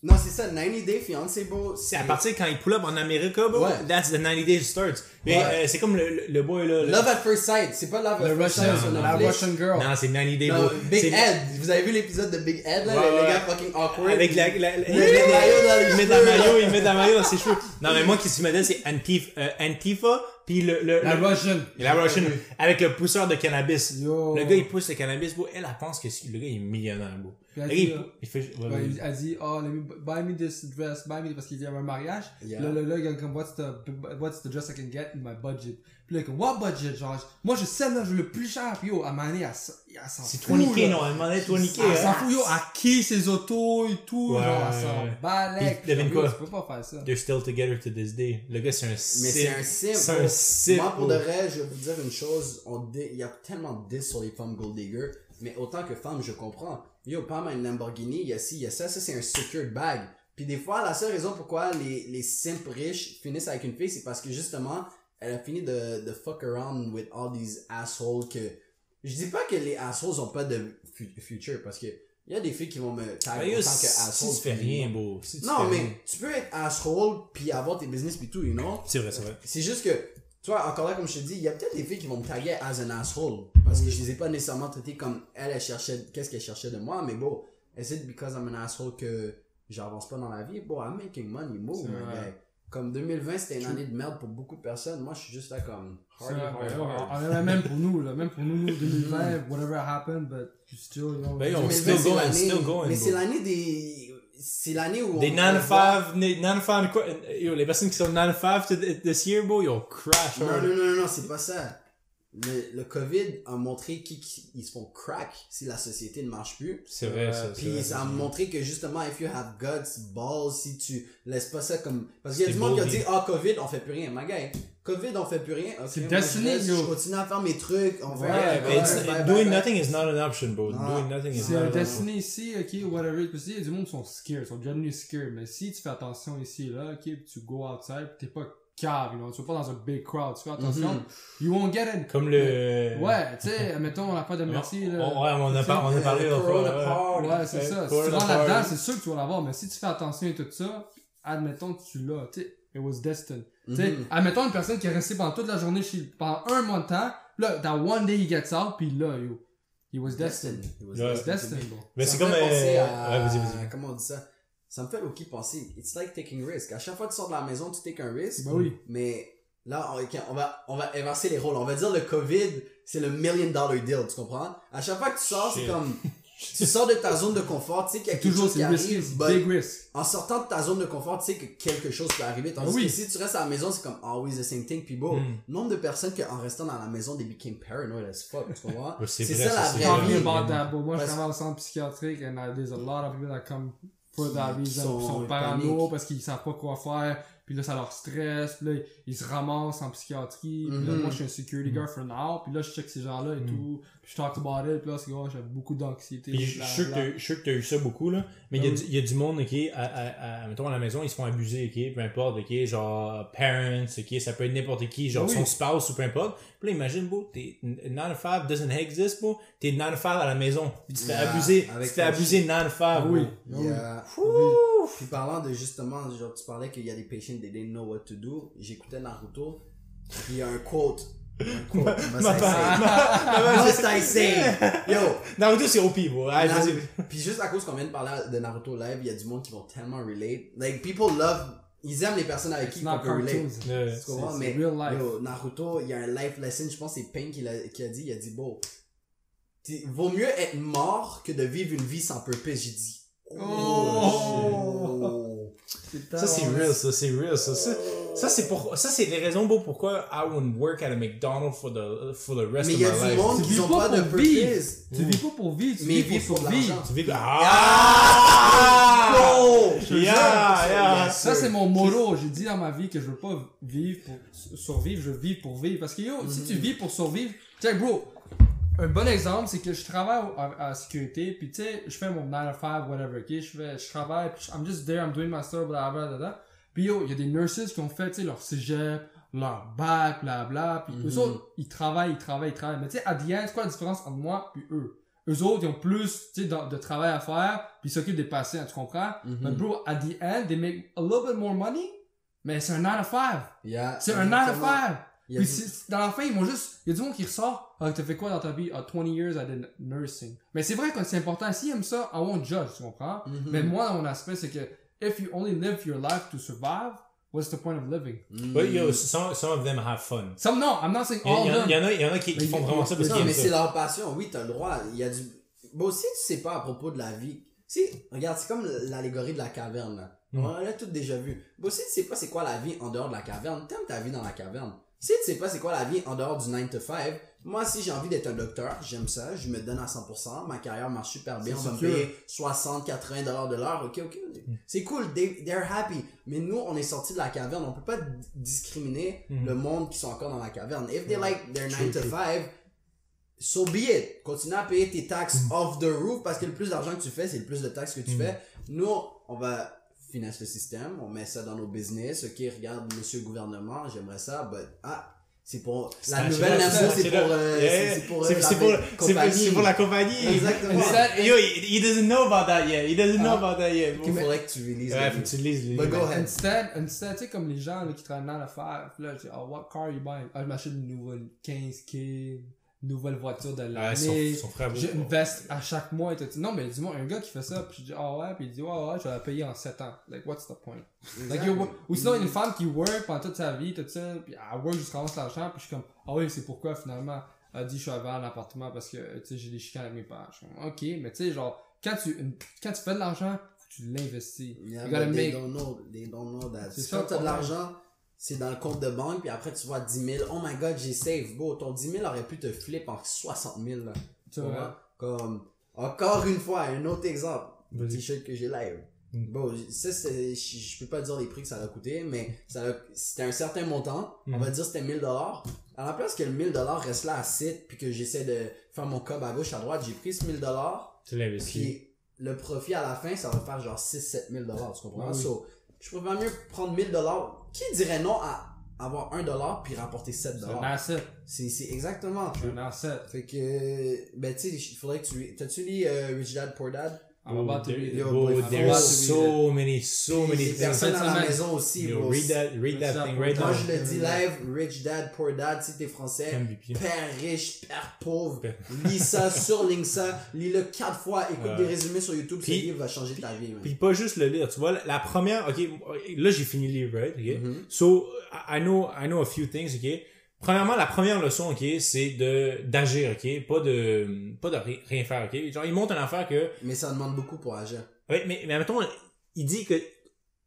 Non, c'est ça, 90 Day Fiancé, bro. c'est à partir quand il pull up en America, bro, Ouais. that's the 90 Days starts. Mais, Ouais. euh, c'est comme le, le, le boy, là. le- Love at First Sight. C'est pas Love Le at First Russian, Sight sur la. Russian girl. Non, c'est 90 Days, Non. Big C'est- Ed. Vous avez vu l'épisode de Big Ed, là? Ouais, le, ouais. le gars fucking awkward. Avec la, la, la- Il met il met de cheveux, la maillot, il met de la maillot dans ses cheveux. Non, mais moi, qui se modèle, c'est Antifa, euh, Antifa, puis le, le, La le- Russian. la Russian, avec le pousseur de cannabis. Yo. Le gars, il pousse le cannabis, bro. Elle, elle pense que le gars, il est millionnaire, bro. Puis Le elle gars, dit, il, il fait, ouais, Ouais, ouais. il a dit, oh, let me buy me this dress, buy me, parce qu'il y avait un mariage. Yeah. Là, là, là, il est comme, what's the, what's the dress I can get? In my budget? Puis là, comme, what budget? Genre, moi, je sais, là, je veux le plus cher. Puis yo, à Mané, elle, elle s'en C'est fout, 20k, là. non, elle demandait 20k, Elle s'en fout, yo, à qui ses autos et tout, Ouais, genre, elle s'en balèque. Devine quoi? Tu peux pas faire ça. They're still together to this day. Le gars, c'est un Mais simp. c'est un simp. C'est un simp. Moi, pour de vrai, je vais vous dire une chose. On dé- Il y a tellement de 10 sur les femmes gold digger. Mais autant que femme, je comprends. Yo, pas mal une Lamborghini, il y a ci, il y a ça. Ça, c'est un secured bag. Puis des fois, la seule raison pourquoi les, les simps riches finissent avec une fille, c'est parce que justement, elle a fini de, de fuck around with all these assholes que... Je dis pas que les assholes ont pas de fu- future, parce que il y a des filles qui vont me tag Ouais, yo, autant que si, assholes. si tu fais rien, bro. Si tu Non, fais mais rien. tu peux être asshole puis avoir tes business puis tout, you know? C'est vrai, c'est vrai. C'est juste que, tu vois, encore là, comme je te dis, il y a peut-être des filles qui vont me taguer as an asshole. Parce que je les ai pas nécessairement traitées comme elle, elle cherchait, qu'est-ce qu'elle cherchait de moi, mais bon, is it because I'm an asshole que j'avance pas dans la vie? Bon, I'm making money, move, my guy. Comme 2020, c'était une année de merde pour beaucoup de personnes. Moi, je suis juste là comme, hard, hard, ouais, ouais, hard. on est là même pour nous, là, même pour nous, nous, 2020, whatever happened, but you still, you know. Ben, on 2020, still going, still going, Mais c'est l'année des, c'est l'année où Des on- non five, non five, quoi, yo, les personnes qui sont non five this year, bro, yo, crash non, non, non, non, c'est pas ça. Le, le COVID a montré qui, qui- ils se font crack si la société ne marche plus. C'est vrai, ça. c'est Puis vrai, ça a c'est montré que justement, if you have guts, balls, si tu laisses pas ça comme... Parce qu'il y a C'est du monde qui a dit, ah, COVID, on fait plus rien. Ma gars, COVID, on fait plus rien. Ok, C'est moi, destiny, je, reste, yo. je continue à faire mes trucs. On fait Ouais, Ouais, it's, bye, bye, doing bye. nothing is not an option, bro. Non. Doing nothing is C'est not an option. destiné ici, ok, whatever. Parce qu'il y a du monde qui sont scared, sont generally scared. Mais si tu fais attention ici là, ok, puis tu go outside, t'es pas cave, you know, tu vas pas dans un big crowd, tu fais attention, Mhm. you won't get it. Comme le... Ouais, tu sais, mettons, on a pas de merci, On- là. on- ouais, on a, par- on a parlé l'autre fois, ouais. C'est ça. Si tu rentres là-dedans, c'est sûr que tu vas l'avoir, mais si tu fais attention et tout ça, admettons que tu l'as, tu sais, it was destined. Tu sais, Mhm. admettons une personne qui est restée pendant toute la journée chez pendant un mois de temps, là, that one day he gets out, puis là, yo, he was destined. It was destined, bro. Mais c'est me comme... euh, à- Ouais, vas-y, vas-y. Comment on dit ça? Ça me fait aussi penser. It's like taking risk. À chaque fois que tu sors de la maison, tu take un risque. Oui. Mais là, on, va, on va inverser les rôles. On va dire le COVID, c'est le million dollar deal, tu comprends? À chaque fois que tu sors, c'est comme, (laughs) tu sors de ta zone de confort, tu sais qu'il y a quelque chose qui arrive. big risk. en sortant de ta zone de confort, tu sais que quelque chose peut arriver. Tandis Ah oui. que si tu restes à la maison, c'est comme always the same thing. Puis bon, Mm. nombre de personnes qui, en restant dans la maison, they became paranoid as fuck, tu comprends? C'est ça ça, la vraie vie. vrai. about that, but moi, je travaille au centre psychiatrique and there's a lot of people that come for that reason. Ils sont parano parce qu'ils savent pas quoi faire. Puis là, ça leur stresse. Puis là, ils se ramassent en psychiatrie. Puis là, Mhm. moi, je suis un security guard for now. Puis là, je check ces gens-là et Mhm. tout. Puis je talk about it. Puis là, c'est gros, j'ai beaucoup d'anxiété. Je suis sûr que t'as eu- je suis sûr que t'as eu ça beaucoup, là. Mais il y, a Ah y a du monde, ok, à, à, à, mettons à la maison, ils se font abuser, ok, peu importe, ok, genre parents, ok, ça peut être n'importe qui, genre oui. son spouse ou peu importe. Puis là, imagine, bro, t'es 9 to 5 doesn't exist, bro. T'es 9 to 5 à la maison. Puis tu te fais Yeah, abuser, tu te fais abuser 9 to 5, Ah oui. Ah oui. Yeah. Puis parlant de justement, genre tu parlais qu'il y a des patients they didn't know what to do. J'écoutais Naruto. Puis il y a un quote. Un quote. Must Ma- I ma- say? (laughs) Must I say? Yo. Naruto, c'est OP, bro. Allez, Naruto- vas-y. Puis juste à cause qu'on vient de parler de Naruto live, il y a du monde qui vont tellement relate. Like people love, ils aiment les personnes avec qui not peut relate. Ouais. Tu comprends? Mais c'est real life. yo, Naruto, il y a un life lesson, je pense que c'est Pain qui, l'a- qui a dit, il a dit, bon, vaut mieux être mort que de vivre une vie sans purpose, j'ai dit. Oh. Ça, c'est real, ça, c'est real, ça. Ça, ça, c'est pour, ça, c'est les raisons, bro, pourquoi I wouldn't work at a McDonald's for the, for the rest Mais of il y a my du life. monde Tu qui vis ont pas pas de pour vivre. purpose. Tu vis pas pour vivre, tu Mais vis vivre pour pour l'argent. Tu vis- Ah! Oh! Yeah, yeah. Ça, c'est mon motto. J'ai dit dans ma vie que je veux pas vivre pour survivre, je vis pour vivre. Parce que yo, si tu vis pour survivre, check bro. Un bon exemple, c'est que je travaille à, à sécurité, puis tu sais, je fais mon 9 to 5, whatever, ok? Je fais, je travaille, puis I'm just there, I'm doing my stuff, bla bla bla bla. Puis yo, il y a des nurses qui ont fait, tu sais, leur cégep, leur bac, blabla, puis eux Mhm. autres, ils travaillent, ils travaillent, ils travaillent. Mais tu sais, à the end, c'est quoi la différence entre moi puis eux? Eux autres, ils ont plus, tu sais, de, de travail à faire, puis ils s'occupent des patients, tu comprends? Mhm. Mais bro, at the end, they make a little bit more money, mais c'est un 9 to 5. Yeah, C'est un 9 to exactement. 5. Puis c'est- dans la fin, ils vont juste, il y a du monde qui ressort, ah, t'as fait quoi dans ta vie? Ah, 20 years I did nursing. Mais c'est vrai que c'est important. S'ils aiment ça, I won't judge, tu comprends? Mhm. Mais moi, dans mon aspect, c'est que, if you only live your life to survive, what's the point of living? Mm. Ouais, yo, some, some of them have fun. Some, no, I'm not saying all of il y them. en a, y en a qui, qui Mais font vraiment ça parce Non, qu'ils mais aiment c'est leur passion. Oui, t'as le droit. Il y a du. Bon, si tu sais pas à propos de la vie. Si, regarde, c'est comme l'allégorie de la caverne, là. Mm. On l'a tout déjà vu. Bon, si tu sais pas c'est quoi la vie en dehors de la caverne, t'aimes ta vie dans la caverne. Si tu sais pas c'est quoi la vie en dehors du 9 to 5, moi, si j'ai envie d'être un docteur, j'aime ça, je me donne à 100%, ma carrière marche super bien, on va me payer 60, 80 dollars de l'heure, ok, ok. C'est cool, they, they're happy. Mais nous, on est sortis de la caverne, on peut pas discriminer Mhm. le monde qui sont encore dans la caverne. If they like their True, 9 to true. 5, so be it. Continue à payer tes taxes Mm. off the roof parce que le plus d'argent que tu fais, c'est le plus de taxes que tu Mm. fais. Nous, on va finance le système, on met ça dans nos business. Ok, regarde, monsieur le gouvernement, j'aimerais ça, but ah, c'est pour C'est la nouvelle c'est pour, euh, Yeah, c'est- pour, euh, c'est- pour- c'est pour- compagnie. c'est pour la compagnie. Exactement. Exact. Yo, he, he doesn't know about that yet. He doesn't know Ah. about that yet. Il faudrait que tu lises. Ouais, faut que tu le lises. But go ahead. Instead, instead, tu sais, comme les gens là, qui travaillent dans l'affaire, là, tu dis, oh, what car you buying? Ah, je m'achète une nouvelle 15K, une nouvelle voiture de l'année. son frère. je investe à chaque mois et tout. Non, mais dis-moi, un gars qui fait ça, puis je dis, ah ouais, puis il dit, ouais, ouais, je vais la payer en 7 ans. Like, what's the point? Like, ou sinon, une femme qui work pendant toute sa vie, tout ça, puis elle work jusqu'à ramasse l'argent, puis je suis comme, ah oui, c'est pourquoi finalement, elle dit, je suis à vendre l'appartement parce que, tu sais, j'ai des chicanes avec mes parents. Je suis comme, ok, mais tu sais, genre, quand tu, une- quand tu fais de l'argent, tu l'investis. Yeah, You gotta but they make- don't know, they don't know that. C'est C'est ça quand t'as de l'argent, c'est dans le compte de banque, puis après tu vois 10 000. Oh my god, j'ai save. Bro, ton 10 000 aurait pu te flip en 60 000. Là. C'est Tu vrai. vois? Comme, encore une fois, un autre exemple. Le t-shirt que j'ai live. Mm. Bon, ça, c'est, je, peux pas dire les prix que ça a coûté, mais ça c'était un certain montant. On Mm. va dire que c'était 1000 dollars. À la place que le 1000 dollars reste là à site, puis que j'essaie de faire mon cob à gauche, à droite, j'ai pris ce 1000 dollars. Tu l'investis. Puis le profit à la fin, ça va faire genre 6-7 000 dollars, tu comprends? Ah oui. So, je préfère mieux prendre 1000 dollars. Qui dirait non à avoir 1 dollar puis rapporter 7 C'est un dollars? asset. C'est, c'est exactement. C'est un asset. Fait que, ben tu sais, il faudrait que tu, t'as-tu lu euh, Rich Dad Poor Dad? I'm about to read it. Yo, Bro, there's so many, so many things. personnes à la maison aussi, bro. read that, read that thing right Moi, now. je le dis live, Rich Dad, Poor Dad, si t'es français, MVP. père riche, père pauvre, lis ça, (laughs) surligne ça, lis-le quatre fois, écoute des résumés sur YouTube, ce livre va changer ta vie, man. Puis pas juste le lire, tu vois, la- première, ok, là j'ai fini le livre, right, ok? Mhm. So, I I know, I know a few things, ok? Premièrement, la première leçon, ok, c'est de, d'agir, ok? Pas de, pas de ri- rien faire, ok? Genre, il montre une affaire que, Mais ça demande beaucoup pour agir. ouais, mais, mais mettons, il dit que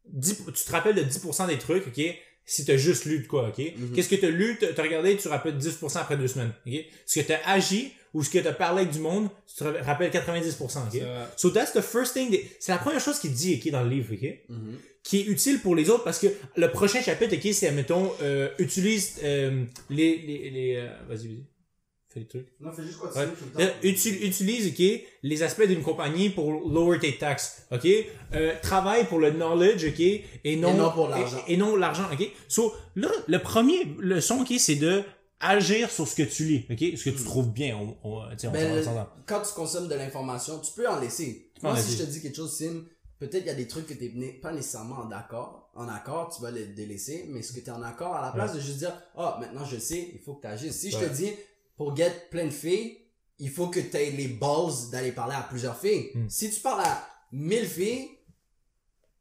10, tu te rappelles de 10% des trucs, ok? Si t'as juste lu de quoi, ok? Mhm. Qu'est-ce que t'as lu, t'as t'as regardé, tu te rappelles 10% après deux semaines, ok? Ce que t'as agi, ou ce que t'as parlé avec du monde, tu te rappelles 90%, ok? So that's the first thing. that- C'est la première chose qu'il dit, ok, dans le livre, ok? Mhm. Qui est utile pour les autres parce que le prochain chapitre, ok, c'est, mettons, euh, utilise euh, les, les, les euh, vas-y, vas-y. Fais les trucs. Non, fais juste Ouais. tout le temps. Euh, uti- utilise, ok, les aspects d'une compagnie pour lower tes taxes, ok? Euh, travaille pour le knowledge, ok? Et non, Et non pour l'argent. Et, et non l'argent, ok? So, là, le premier leçon, ok, c'est de agir sur ce que tu lis, ok? Ce que tu trouves bien, on, on, on Ben, quand tu consommes de l'information, tu peux en laisser. Moi, si je te dis quelque chose, Sim, peut-être il y a des trucs que tu n'es pas nécessairement en accord. En accord, tu vas les délaisser, mais ce que tu es en accord, à la place de juste dire, ah, maintenant je sais, il faut que tu agisses. Si je Ouais. te dis, pour get plein de filles, il faut que tu aies les balls d'aller parler à plusieurs filles. Hmm. Si tu parles à 1000 filles,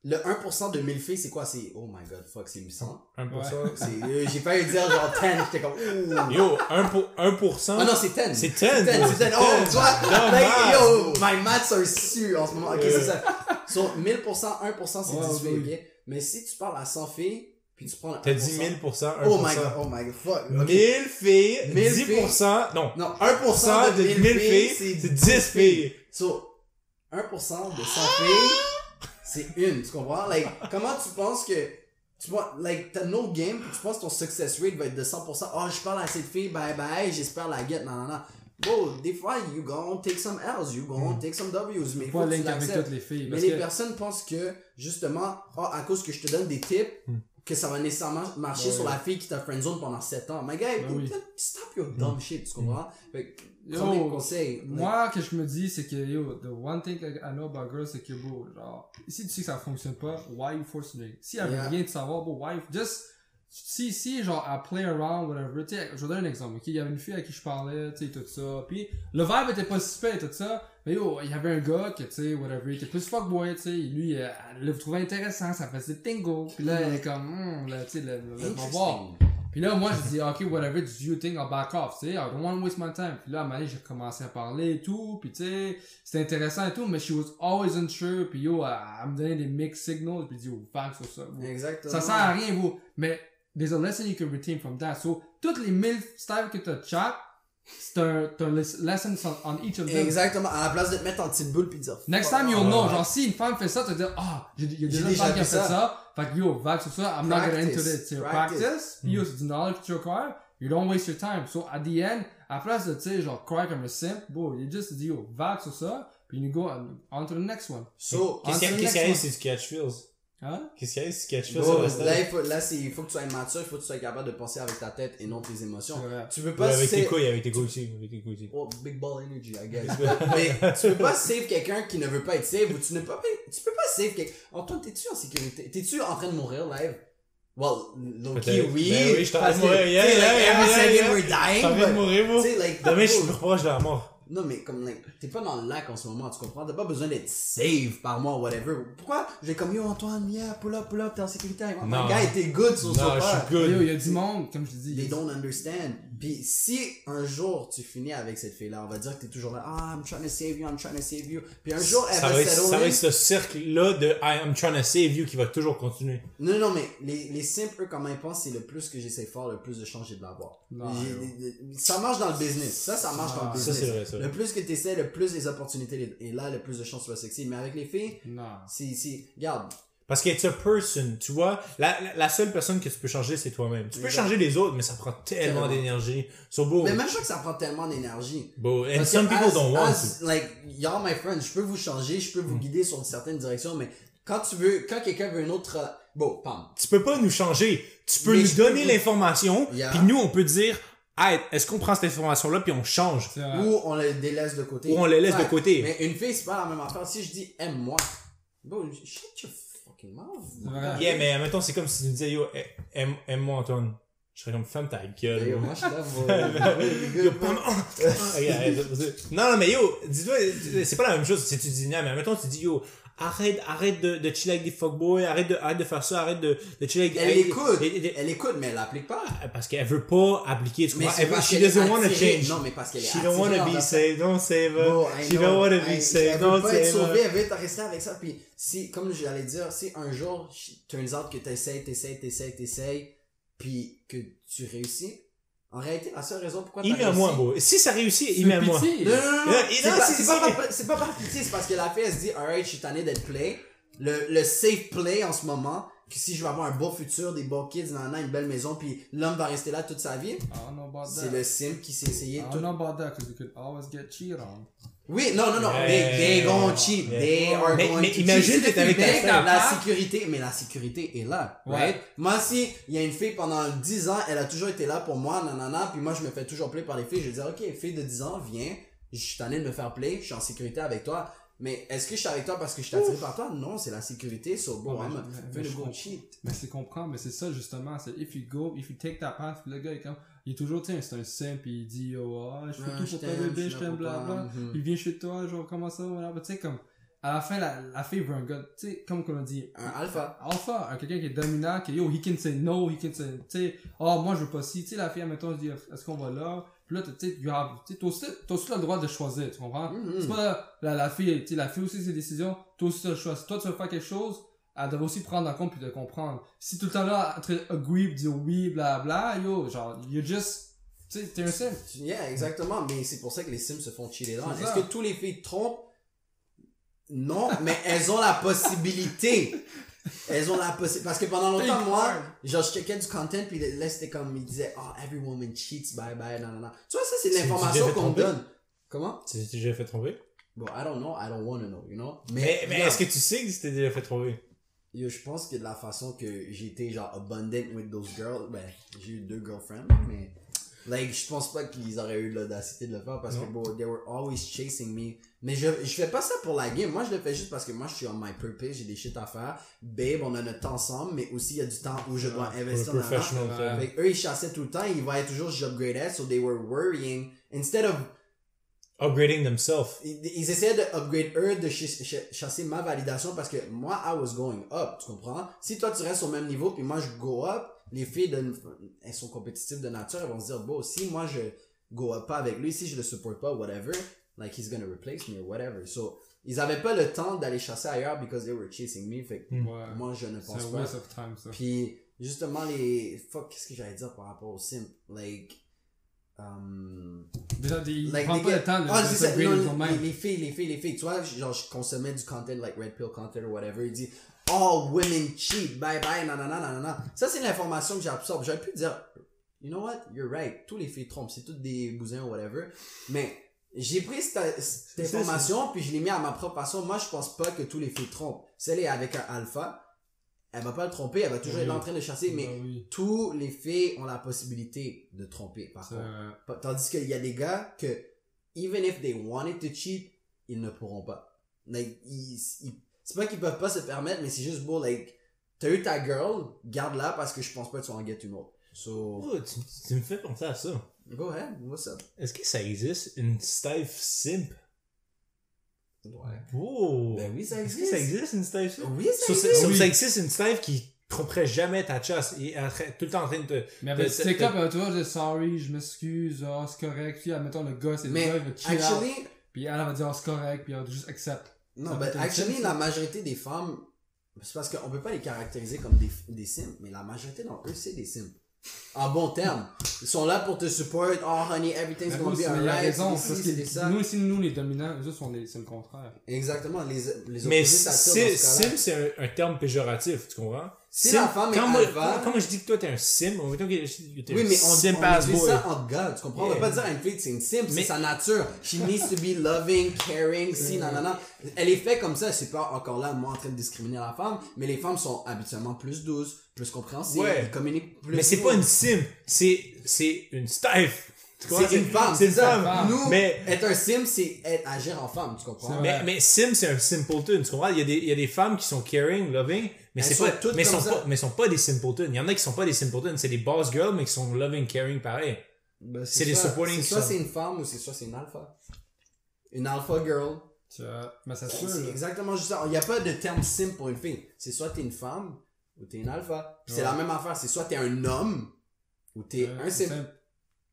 le 1% de 1000 filles, c'est quoi? C'est, oh my god, fuck, c'est 800. 1%. C'est, euh, (laughs) j'ai failli dire genre 10, j'étais comme, ouh. Yo, 1%, pour, 1% Ah non, c'est 10. C'est 10, C'est 10, bro, c'est 10. c'est Oh, 10. tu vois, Dommage. like, yo, my maths are su en ce moment. Ok, Ouais. c'est ça. Sur 1000%, 1%, c'est Ouais, 10 filles, oui. ok? Mais si tu parles à 100 filles, puis tu prends T'as 1%, dit 1000%, 1%. Oh my god, oh my god, fuck. ok. 1000 filles, 1000 10%, non, Non, 1% 1% de 1000 filles, c'est 10 filles. So, 1% de 100 filles, c'est une, tu comprends? Like, comment tu penses que, tu vois, like, t'as no game, puis tu penses que ton success rate va être de 100%. Oh, je parle à cette fille, bye bye, j'espère la get, non, non, non. Bon, des fois, you gon' take some L's, you gon' take some W's, mais Pas link avec l'acceptes. toutes les filles. Mais les que- personnes pensent que, justement, ah, à cause que je te donne des tips, Hmm. que ça va nécessairement marcher Ouais. sur la fille qui t'a friendzone pendant 7 ans. My guy, Ben oui. stop your dumb shit, tu comprends? Fait que, Yo, premier conseil. Moi, que je me dis, c'est que, yo, the one thing I know about girls, c'est que, bro, genre, si tu sais que ça fonctionne pas, why you forcing it? Si elle veut Yeah. rien de savoir, bro, why, just, si, si, genre, à play around, whatever, tu sais, je vais donner un exemple, ok? Il y avait une fille à qui je parlais, tu sais, tout ça, puis le vibe était pas super, tout ça, mais yo, il y avait un gars que, tu sais, whatever, il était plus fuckboy, tu sais, lui, euh, elle le trouvait intéressant, ça faisait tingle, puis là, elle est comme, hmm, là, tu sais, le, le, voir. Puis là, moi, je dis, ok, whatever, do you think I'll back off, tu sais, I don't want to waste my time. Puis là, à un j'ai commencé à parler et tout, puis tu sais, c'était intéressant et tout, mais she was always unsure, puis yo, elle, elle me donnait des mixed signals, puis yo, fuck sur ça. Exactement. Ça sert à rien, bro. Mais there's a lesson you can retain from that. So, toutes les mille styles que t'as chat, c'est un, un les- lesson on, on each of them. Exactement. À la place de te mettre en petite boule puis de dire. Next time, you'll off. know. Genre, si une femme fait ça, tu vas dire, ah, j'ai- il y a déjà une femme qui a fait ça. ça. Fait que yo, vague sur ça, I'm not gonna into. C'est Practice. practice. Puis yo, c'est du knowledge que tu acquires. You don't waste your time. So, at the end, à la place de, tu sais, genre, cry comme un simp, bro, you just dis, yo, vague sur ça. Puis you go on, on to the next one. So, Qu'est-ce qu'il y a- si tu catch feels? Hein? Qu'est-ce qu'il y a? Si catch feels Bro, là, il faut, là, c'est, il faut que tu sois mature, il faut que tu sois capable de penser avec ta tête et non tes émotions. Vrai. Tu veux Ouais, pas avec tes couilles, avec tes couilles aussi, avec tes couilles aussi. Oh, big ball energy, I guess. (laughs) Mais tu peux pas save quelqu'un qui ne veut pas être save ou tu ne peux pas, tu peux pas save quelqu'un. Antoine, t'es-tu en sécurité? T'es-tu en train de mourir live? Well, Peut-être. oui. Ben oui, je suis en train parce de mourir. tu Yeah, yeah, yeah, we're dying. de mourir, moi. like, Demain, je suis plus proche de la mort. Non, mais comme, like, t'es pas dans le lac en ce moment, tu comprends? T'as pas besoin d'être save par moi, whatever. Pourquoi? J'ai comme, yo, Antoine, yeah, pull up, pull up, t'es en sécurité. Non. my guy, t'es good sur Non, son je suis Yo, good. il y a du monde, comme je te dis. They don't understand. Puis si un jour tu finis avec cette fille-là, on va dire que t'es toujours là, ah, I'm trying to save you, I'm trying to save you. Puis un jour, elle Ça va, va être, settle ça va in. être ce cercle-là de I am trying to save you qui va toujours continuer. Non, non, mais les, les simples, eux, comment ils pensent, c'est le plus que j'essaie fort, le plus de chances j'ai de l'avoir. Non, yo. Ça marche dans le business. Ça, ça marche dans Ah, le Ça, business. c'est vrai, ça. Le plus que tu essaies, le plus les opportunités et là, le plus de chances tu vas sexy. Mais avec les filles, Non. c'est, c'est, regarde, Parce que it's a person, tu vois. La, la, la seule personne que tu peux changer, c'est toi-même. Tu peux Exact. changer les autres, mais ça prend tellement d'énergie. So, bro, mais même pas que ça prend tellement d'énergie. bro, and Parce some people as- don't want as, to. Like, y'all my friends, je peux vous changer, je peux vous guider sur une certaine direction, mais quand tu veux, quand quelqu'un veut une autre, euh, bon, pam. Tu peux pas nous changer. Tu peux Mais nous je peux donner l'information, Yeah. puis nous, on peut dire, hey, est-ce qu'on prend cette information-là, puis on change? Ou on les délaisse de côté. Ou on les laisse de Ouais. côté. Mais une fille, c'est pas la même affaire. Si je dis aime-moi, bon, shut your fucking mouth. Yeah, mais mettons, c'est comme si tu me disais, yo, aime- aime-moi, Antoine. Je serais comme, ferme ta gueule. Yo, moi, je suis là (laughs) non, non, mais yo, dis-toi, c'est pas la même chose si tu dis, non, mais mettons, tu dis, yo, arrête, arrête de, de chiller avec des fuckboys, arrête de, arrête de faire ça, arrête de, de chiller avec Elle écoute. Elle écoute, mais elle l'applique pas. parce qu'elle veut pas appliquer, tu Mais c'est Elle veut, she doesn't want to change. Non, mais parce qu'elle est She don't want to be saved, don't save her. She know. don't want to I- be saved, Elle veut don't pas être save sauvée, her. elle veut être restée avec ça. Puis, si, comme j'allais dire, si un jour, turns out que t'essayes, t'essayes, t'essayes, t'essayes, puis que tu réussis, en réalité, la seule raison pourquoi Il met à moi, bro. Si ça réussit, C'est il met à moi. Non, non, non, non. Non, C'est pas, pas, pas par pitié, c'est parce que la fille, elle se dit, alright, je suis tanné d'être play. Le, le safe play en ce moment, que si je veux avoir un beau futur, des beaux kids, nanana, une belle maison, puis l'homme va rester là toute sa vie, I don't know about c'est that. le sim qui s'est essayé I tout. don't know about that because you could always get cheated on. Oui, non, non, non, Yeah. they, they gonna cheat, Yeah. they are Mais- going mais to imagine cheat. que t'es avec ta la sécurité, mais la sécurité est là, Ouais. right? Moi, si il y a une fille pendant 10 ans, elle a toujours été là pour moi, nanana, puis moi, je me fais toujours play par les filles, je vais dire, ok, fille de 10 ans, viens, je suis tanné de me faire play, je suis en sécurité avec toi, mais est-ce que je suis avec toi parce que je suis attiré par toi? Non, c'est la sécurité, so bon, Ouais, I'm je go cheat. Mais c'est comprendre, mais c'est ça justement, c'est if you go, if you take that path, le gars il est comme, il est toujours, tiens, c'est un simp, puis il dit, oh, ah, je fais Ah, tout je pour toi bébé, je je t'aime, blabla. mhm. Il vient chez toi, genre, comment ça, voilà, tu sais, comme, à la fin, la, la fille veut un gars, tu sais, comme on a dit, Un alpha. alpha, un quelqu'un qui est dominant, qui yo, he can say no, he can say, tu sais, oh, moi je veux pas si, tu sais, la fille, mettons, se dit, est-ce qu'on va là? Puis là, tu sais, tu sais, t'as aussi, le droit de choisir, tu comprends? Mhm. C'est pas la, la fille, tu sais, la fille aussi ses décisions, toi aussi t'as le choix. Si toi tu veux faire quelque chose, elle doit aussi prendre en compte puis de comprendre. Si tout le temps là, entre agree dire oui, bla bla, yo, genre, you just, tu sais, t'es un simp. Yeah, exactement. Mais c'est pour ça que les Sims se font cheater dans. Est-ce que tous les filles trompent? Non, mais elles ont la possibilité. Elles ont la possibilité. Parce que pendant longtemps, moi, genre, je checkais du content, puis là, c'était comme, il disait, oh, every woman cheats, bye bye, non. Tu vois, ça, c'est l'information qu'on donne. Comment? Tu t'es déjà fait tromper? Bon, I don't know, I don't wanna know, you know? Mais, mais non. est-ce que tu sais que tu t'es déjà fait tromper? Yo, je pense que de la façon que été genre abundant with those girls, ben, j'ai eu deux girlfriends, mais like, je pense pas qu'ils auraient eu l'audacité de le faire parce que bon, they were always chasing me. Mais je, je fais pas ça pour la game, moi je le fais juste parce que moi je suis on my purpose, j'ai des shit à faire. Babe, on a notre temps ensemble, mais aussi il y a du temps où je dois investir dans la Fait eux, ils chassaient tout le temps, ils voyaient toujours j'upgradais, so they were worrying. Instead of upgrading themselves. ils, ils essayaient de upgrade eux, de ch- ch- chasser ma validation parce que moi, I was going up, tu comprends? Si toi, tu restes au même niveau, puis moi, je go up, les filles, de, elles sont compétitives de nature, elles vont se dire, bon, si moi, je go up pas avec lui, si je le supporte pas, whatever, like, he's gonna replace me or whatever. So, ils avaient pas le temps d'aller chasser ailleurs because they were chasing me, fait que Hmm. Ouais. moi, je ne C'est pense un pas. waste of time, ça. Puis, justement, les, fuck, qu'est-ce que j'allais dire par rapport au simp? Like, um, Déjà, ils Like, prennent les pas le temps de, Ah, de c'est ça, s'upgrade non, les, filles, les filles, les filles. Tu vois, genre, je consommais du content, like Red Pill content or whatever. Il dit, all women cheat, bye bye, nanana, nanana. Ça, c'est l'information que j'absorbe. J'aurais pu dire, you know what, you're right. Tous les filles trompent. C'est toutes des bousins or whatever. Mais, j'ai pris cette, cette information, puis je l'ai mis à ma propre façon. Moi, je pense pas que tous les filles trompent. Celle est avec un alpha. Elle va pas le tromper, elle va toujours Oui. être en train de chasser, mais Ah oui. tous les filles ont la possibilité de tromper, par contre. Tandis qu'il y a des gars que, even if they wanted to cheat, ils ne pourront pas. Like, ils, ils- c'est pas qu'ils peuvent pas se permettre, mais c'est juste beau, like, t'as eu ta girl, garde-la parce que je pense pas que tu en get une autre. So, Oh, tu, tu me fais penser à ça. go ahead, what's up? Est-ce que ça existe une Stife simp? Ouais. Oh! Ben oui, ça existe. ça existe une Stife simp? Oui, ça ça, existe. so, Oui. ça existe une Stife qui tromperait jamais ta chasse et elle tout le temps en train de te... Mais t'as- up, euh, tu vois, je sorry, je m'excuse, oh, c'est correct. Puis, admettons, le gars, c'est le gars, il va out. actually, Puis elle elle va dire, oh, c'est correct, puis elle va juste accept. non, Ça être actually, la ça. majorité des femmes, c'est parce qu'on peut pas les caractériser comme des, des simps, mais la majorité d'entre eux, c'est des simps. En bon terme. Ils sont là pour te support. Oh, honey, everything's Mais gonna be c'est- alright. raison, c'est parce c'est que ça. nous, ici, nous, les dominants, eux autres, sont les- c'est le contraire. Exactement, les, les Mais opposés s'attirent sim, dans ce cas-là. sim, c'est un, un terme péjoratif, tu comprends? Si Sim- la femme est quand moi, alpha- moi je dis que toi t'es un sim, on dire que t'es Oui, un mais on, simp on boy. ça entre gars, tu comprends? On va Yeah. pas dire à une fille que c'est une Mais- c'est sa nature. She needs to be loving, caring, si, nanana. Elle est faite comme ça, c'est pas encore là, moi, en train de discriminer la femme, mais les femmes sont habituellement plus douces, plus compréhensives, Ouais. communiquent plus. Mais c'est pas une sim, c'est, c'est une comprends? C'est une femme, c'est ça. femme. Nous, Mais- être un sim, c'est être, agir en femme, tu comprends? Mais sim, c'est un simpleton, tu comprends? Il y a des, il y a des femmes qui sont caring, loving, mais c'est sont pas, toutes mais sont ça. pas, mais sont pas des simpletons. Il y en a qui sont pas des simpletons, c'est des boss girls, mais qui sont loving, caring pareil. Ben, C'est des soit- supporting C'est soit c'est une femme ou c'est soit c'est une alpha. Une alpha girl. Tu vois, mais ça se C'est exactement juste ça. Il n'y a pas de terme simple pour une fille. C'est soit t'es une femme ou t'es une alpha. Puis C'est Ouais. la même affaire. C'est soit t'es un homme ou t'es Ouais, un simple.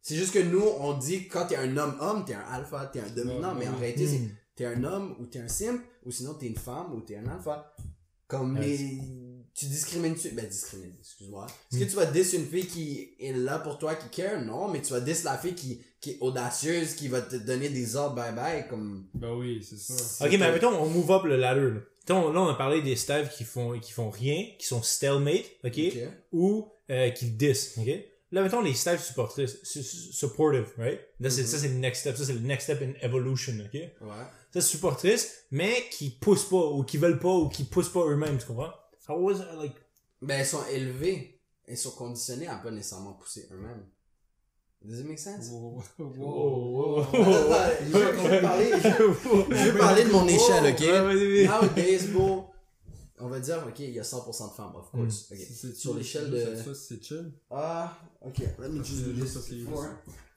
C'est juste que nous, on dit quand t'es un homme-homme, t'es un alpha, t'es un dominant. Ouais, mais en ouais. réalité, Hmm. c'est t'es un homme ou t'es un simp ou sinon t'es une femme ou t'es un alpha. Comme Ouais, les... Tu discrimines tu Ben, discrimine, excuse-moi. Est-ce Hmm. que tu vas dis une fille qui est là pour toi, qui care? Non, mais tu vas dis la fille qui, qui est audacieuse, qui va te donner des ordres bye-bye, comme... Ben oui, c'est ça. Ok, mais mettons, on move up le ladder, là. Mettons, là, on a parlé des staves qui font, qui font rien, qui sont stalemate, ok? Ok. Ou, euh, qui diss, ok? Là, mettons, les staves supportrices, su- su- supportive, right? Là, c'est, Mhm. ça, c'est le next step. Ça, c'est le next step in evolution, ok? Ouais. C'est supportrice, mais qui poussent pas, ou qui veulent pas, ou qui poussent pas eux-mêmes, tu comprends? How was it, like, Ben, elles sont élevées. Elles sont conditionnées à pas nécessairement pousser eux-mêmes. Does it make sense? Wow, wow, wow. Attends, je (laughs) parler, je, vais parler de mon échelle, ok? Ouais, vas-y, vas-y. Nowadays, bro, on va dire, ok, il y a 100% de femmes, of course. C'est- c'est Sur l'échelle de... Ça, c'est chill? Ah, ok, let me just do this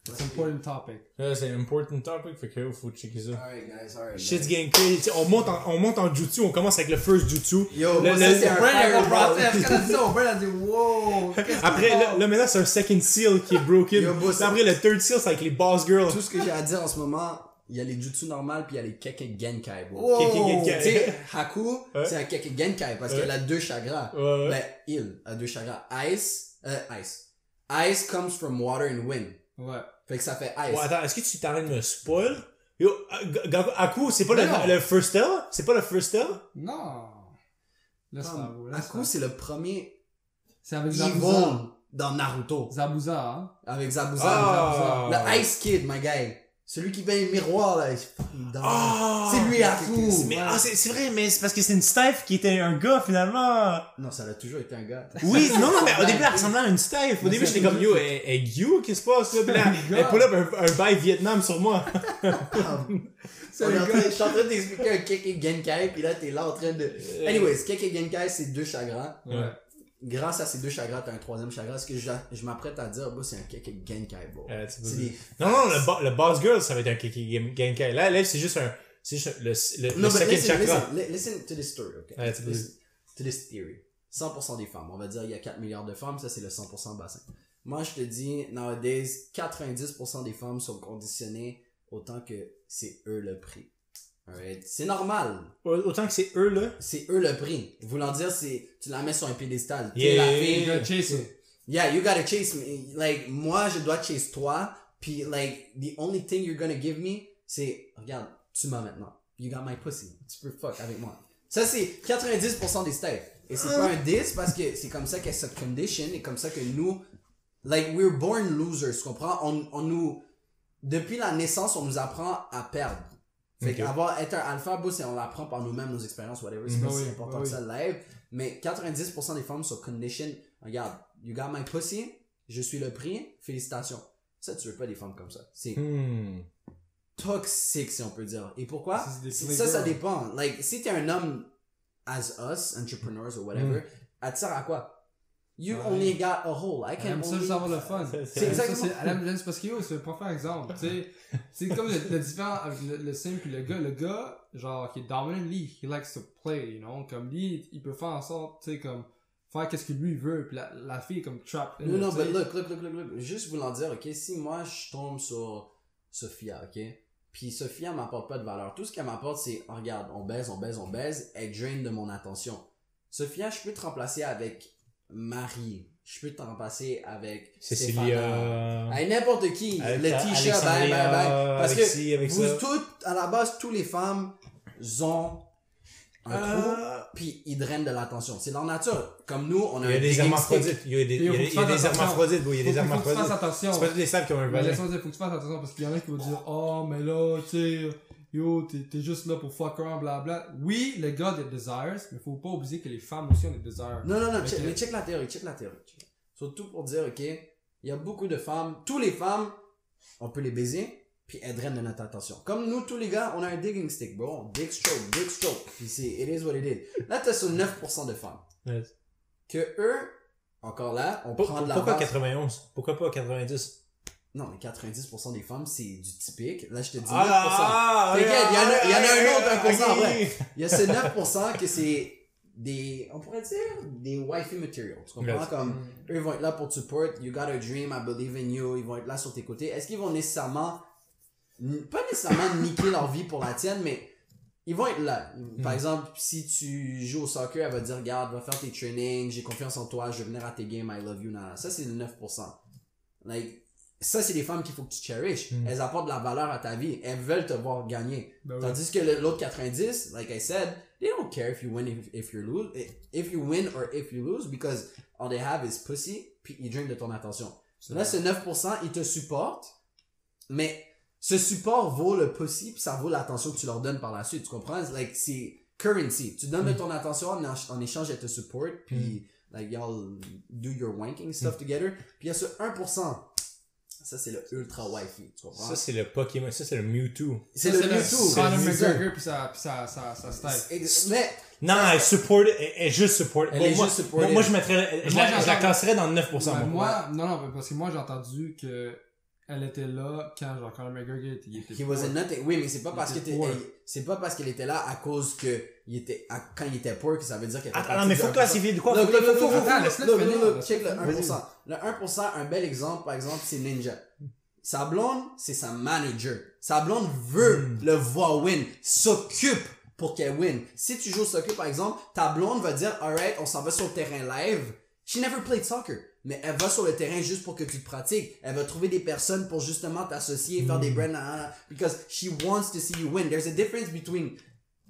C'est un important topic. Là, c'est un important topic, fait que faut checker ça. Alright, guys, alright. Shit's guys. getting crazy. On monte en, on monte en jutsu, on commence avec le first jutsu. Yo, Le- ça, c'est un Brand, process. Quand dit ça, on Brand a dit, wow. qu'est-ce qui Après, là, là, maintenant, c'est un second seal qui est broken. Yo, boss, après, le third seal, c'est avec les boss girls. Tout ce que j'ai à dire en ce moment, il y a les jutsu normales puis il y a les keke genkai, bro. Wow. Keke Genkai. Tu sais, Haku, Ouais. c'est un keke genkai parce Ouais. qu'elle a deux chakras. Ouais, ouais. Ben, il a deux chakras. Ice, euh, ice. Ice comes from water and wind. Ouais. Fait que ça fait ice. Ouais, attends, est-ce que tu t'arrêtes de me spoil? Yo, Aku, c'est pas non. le, le first tell? C'est pas le first tell? Non. Laisse faire, bro, Comme, laisse Haku, faire. c'est le premier C'est avec Zabuza. Dans Naruto. Zabuza, hein. Avec Zabuza. Ah. Le Ice Kid, my guy. Celui qui paye le miroir, là. Ah! C'est lui à tout. Mais ah, c'est vrai, mais c'est parce que c'est une Steph qui était un gars finalement. Non, ça a toujours été un gars. Oui, (laughs) non, non, mais au début, elle ressemblait à une Steph. Au Mais début, j'étais comme yo, elle est you, qu'est-ce qui se passe là? Là, (laughs) elle pull up un, un bail Vietnam sur moi. (laughs) C'est un gars. Je suis en train d'expliquer un Keke Genkai, puis là, t'es là en train de... Anyways, Keke Genkai, c'est deux chagrins. Ouais. Grâce à ces deux chagrins, t'as un troisième chagrin. Ce que je, je m'apprête à dire, bah, c'est un Keke Genkai, bro? Euh, des... Non, non, le, bo- le boss girl, ça va être un Game- Genkai. Là, là, c'est juste un, c'est juste un- le, le, le No, but second listen, chakra. listen, li- listen to this story? Ouais, listen to this theory. 100% des femmes. On va dire, il y a 4 milliards de femmes, ça c'est le 100% bassin. Moi, je te dis, nowadays, 90% des femmes sont conditionnées autant que c'est eux le prix. Alright? C'est normal. Autant que c'est eux, là. C'est eux le prix. Voulant dire, c'est, tu la mets sur un piédestal. Yeah, la yeah, fille. You gotta chase it. Yeah, you gotta chase me. Like, moi, je dois chase toi. Puis, like, the only thing you're gonna give me, c'est, regarde, tu m'as maintenant. You got my pussy. Tu peux fuck avec moi. Ça, c'est 90% des steaks. Et c'est pas un 10 parce que c'est comme ça qu'elle se condition et comme ça que nous, like, we're born losers, tu comprends? On, on nous, depuis la naissance, on nous apprend à perdre. Fait Ok. qu'avoir, être un alpha, boss, c'est on l'apprend par nous-mêmes, nos expériences, whatever. C'est pas Mhm. si Oui, important oui. que ça live. Mais 90% des femmes sont condition. Regarde, you got my pussy, je suis le prix, félicitations. Ça, tu veux pas des femmes comme ça. C'est Hmm. toxique, si on peut dire. Et pourquoi? Ça, ça, dépend. Like, si t'es un homme as us, entrepreneurs or whatever, te sert à quoi? You Ouais. only got a hole. I Elle can aime ça only... juste avoir le fun. C'est- C'est Elle aime ça, exactement- c'est- Elle aime juste parce que yo, c'est un parfait exemple. Tu sais, (laughs) c'est comme le, le différent avec le, le simple puis le gars. Le gars, genre, qui est dominant, lui, he likes to play, you know. Comme lui, il peut faire en sorte, tu sais, comme, faire qu'est-ce que lui veut. Puis la, la fille, comme, trap. Non, non, but look, look, look, look, look. Juste voulant dire, ok, si moi je tombe sur Sophia, ok, puis Sophia m'apporte pas de valeur, tout ce qu'elle m'apporte c'est, oh, regarde, on baise, on baise, on baise, elle draine de mon attention. Sophia, je peux te remplacer avec Marie, je peux te remplacer avec. Cécilia. Avec n'importe qui, Avec Letitia, bye, bye, Alexandria, bye. Parce avec que ci, vous ça. toutes, à la base, toutes les femmes ont un trou, Euh, puis ils drainent de l'attention. C'est leur nature. Comme nous, on a Il y a un des hermaphrodites. Il y a des, il y a faut des, hermaphrodites. Il y a des Faut, faut que tu fasses hermaphrodites. attention. C'est pas toutes les femmes qui ont un vagin. laisse-moi dire, faut que tu fasses attention parce qu'il y en a qui vont dire, oh, mais là, tu sais, yo, t'es, juste là pour fuck around, blabla. Oui, le gars a des desires, mais faut pas oublier que les femmes aussi ont des desires. Non, non, non, check, mais check la théorie, check la théorie. check. Surtout pour dire, ok, il y a beaucoup de femmes, tous les femmes, on peut les baiser, puis elles drainent de notre attention. Comme nous, tous les gars, on a un digging stick, bro. Dig stroke, dig stroke. Puis c'est, it is what it is. Là, t'as sur 9% de femmes. Ouais. Que eux, encore là, on Pour- prend de la Pourquoi base. 91? Pourquoi pas 90? Non, mais 90% des femmes, c'est du typique. Là, je te dis 9%. Ah, T'inquiète, il y en a- il y en a un autre 1% ok. après. Il y a ce 9% que c'est des, on pourrait dire, des wifey material. Tu comprends? Yes. Comme, eux, ils vont être là pour te support. You got a dream, I believe in you. Ils vont être là sur tes côtés. Est-ce qu'ils vont nécessairement, pas nécessairement (laughs) niquer leur vie pour la tienne, mais ils vont être là. Par Mm. exemple, si tu joues au soccer, elle va dire, regarde, va faire tes trainings, j'ai confiance en toi, je vais venir à tes games, I love you. Nana. Ça, c'est le 9%. Like, ça, c'est des femmes qu'il faut que tu cherishes. Mm. Elles apportent de la valeur à ta vie. Elles veulent te voir gagner. Ben oui. Tandis que l'autre 90, like I said, they don't care if you win if, if you lose, if you win or if you lose because all they have is pussy, puis ils drainent de ton attention. Là, ce 9%, ils te supportent, mais ce support vaut le pussy, puis ça vaut l'attention que tu leur donnes par la suite. Tu comprends? Like, c'est currency. Tu donnes de ton attention en, en échange, elles te supportent, puis like, y'all do your wanking stuff together. Puis il y a ce 1%. Ça, c'est le ultra wifi. Tu comprends? Ça, c'est le Pokémon. Ça, c'est le Mewtwo. c'est Ça, le Mewtwo. Conor C'est ça. McGregor pis sa, pis sa, sa, sa style. Ex- Mais, Non, elle support, elle, elle juste support. Elle Bon, est moi, moi, moi, je mettrais, je, Moi, la, je la j'entends- classerais dans le 9%, Ben, moi. moi, non, non, parce que moi, j'ai entendu que elle était là quand, genre, Conor McGregor était, il était He was. Oui, mais c'est pas Il parce que c'est pas parce qu'elle était là à cause que il était, à- quand il était poor que ça veut dire qu'elle était Attends, non, mais faut du classifier de quoi? Look, finir, look, laisse-le check le finir. 1%. Le 1%, un bel exemple, par exemple, c'est Ninja. Sa blonde, c'est sa manager. Sa blonde veut Hmm. le voir win, s'occupe pour qu'elle win. Si tu joues au soccer, par exemple, ta blonde va dire, alright, on s'en va sur le terrain live. She never played soccer. Mais elle va sur le terrain juste pour que tu te pratiques. Elle va trouver des personnes pour justement t'associer, faire des brands, nanana, because she wants to see you win. There's a difference between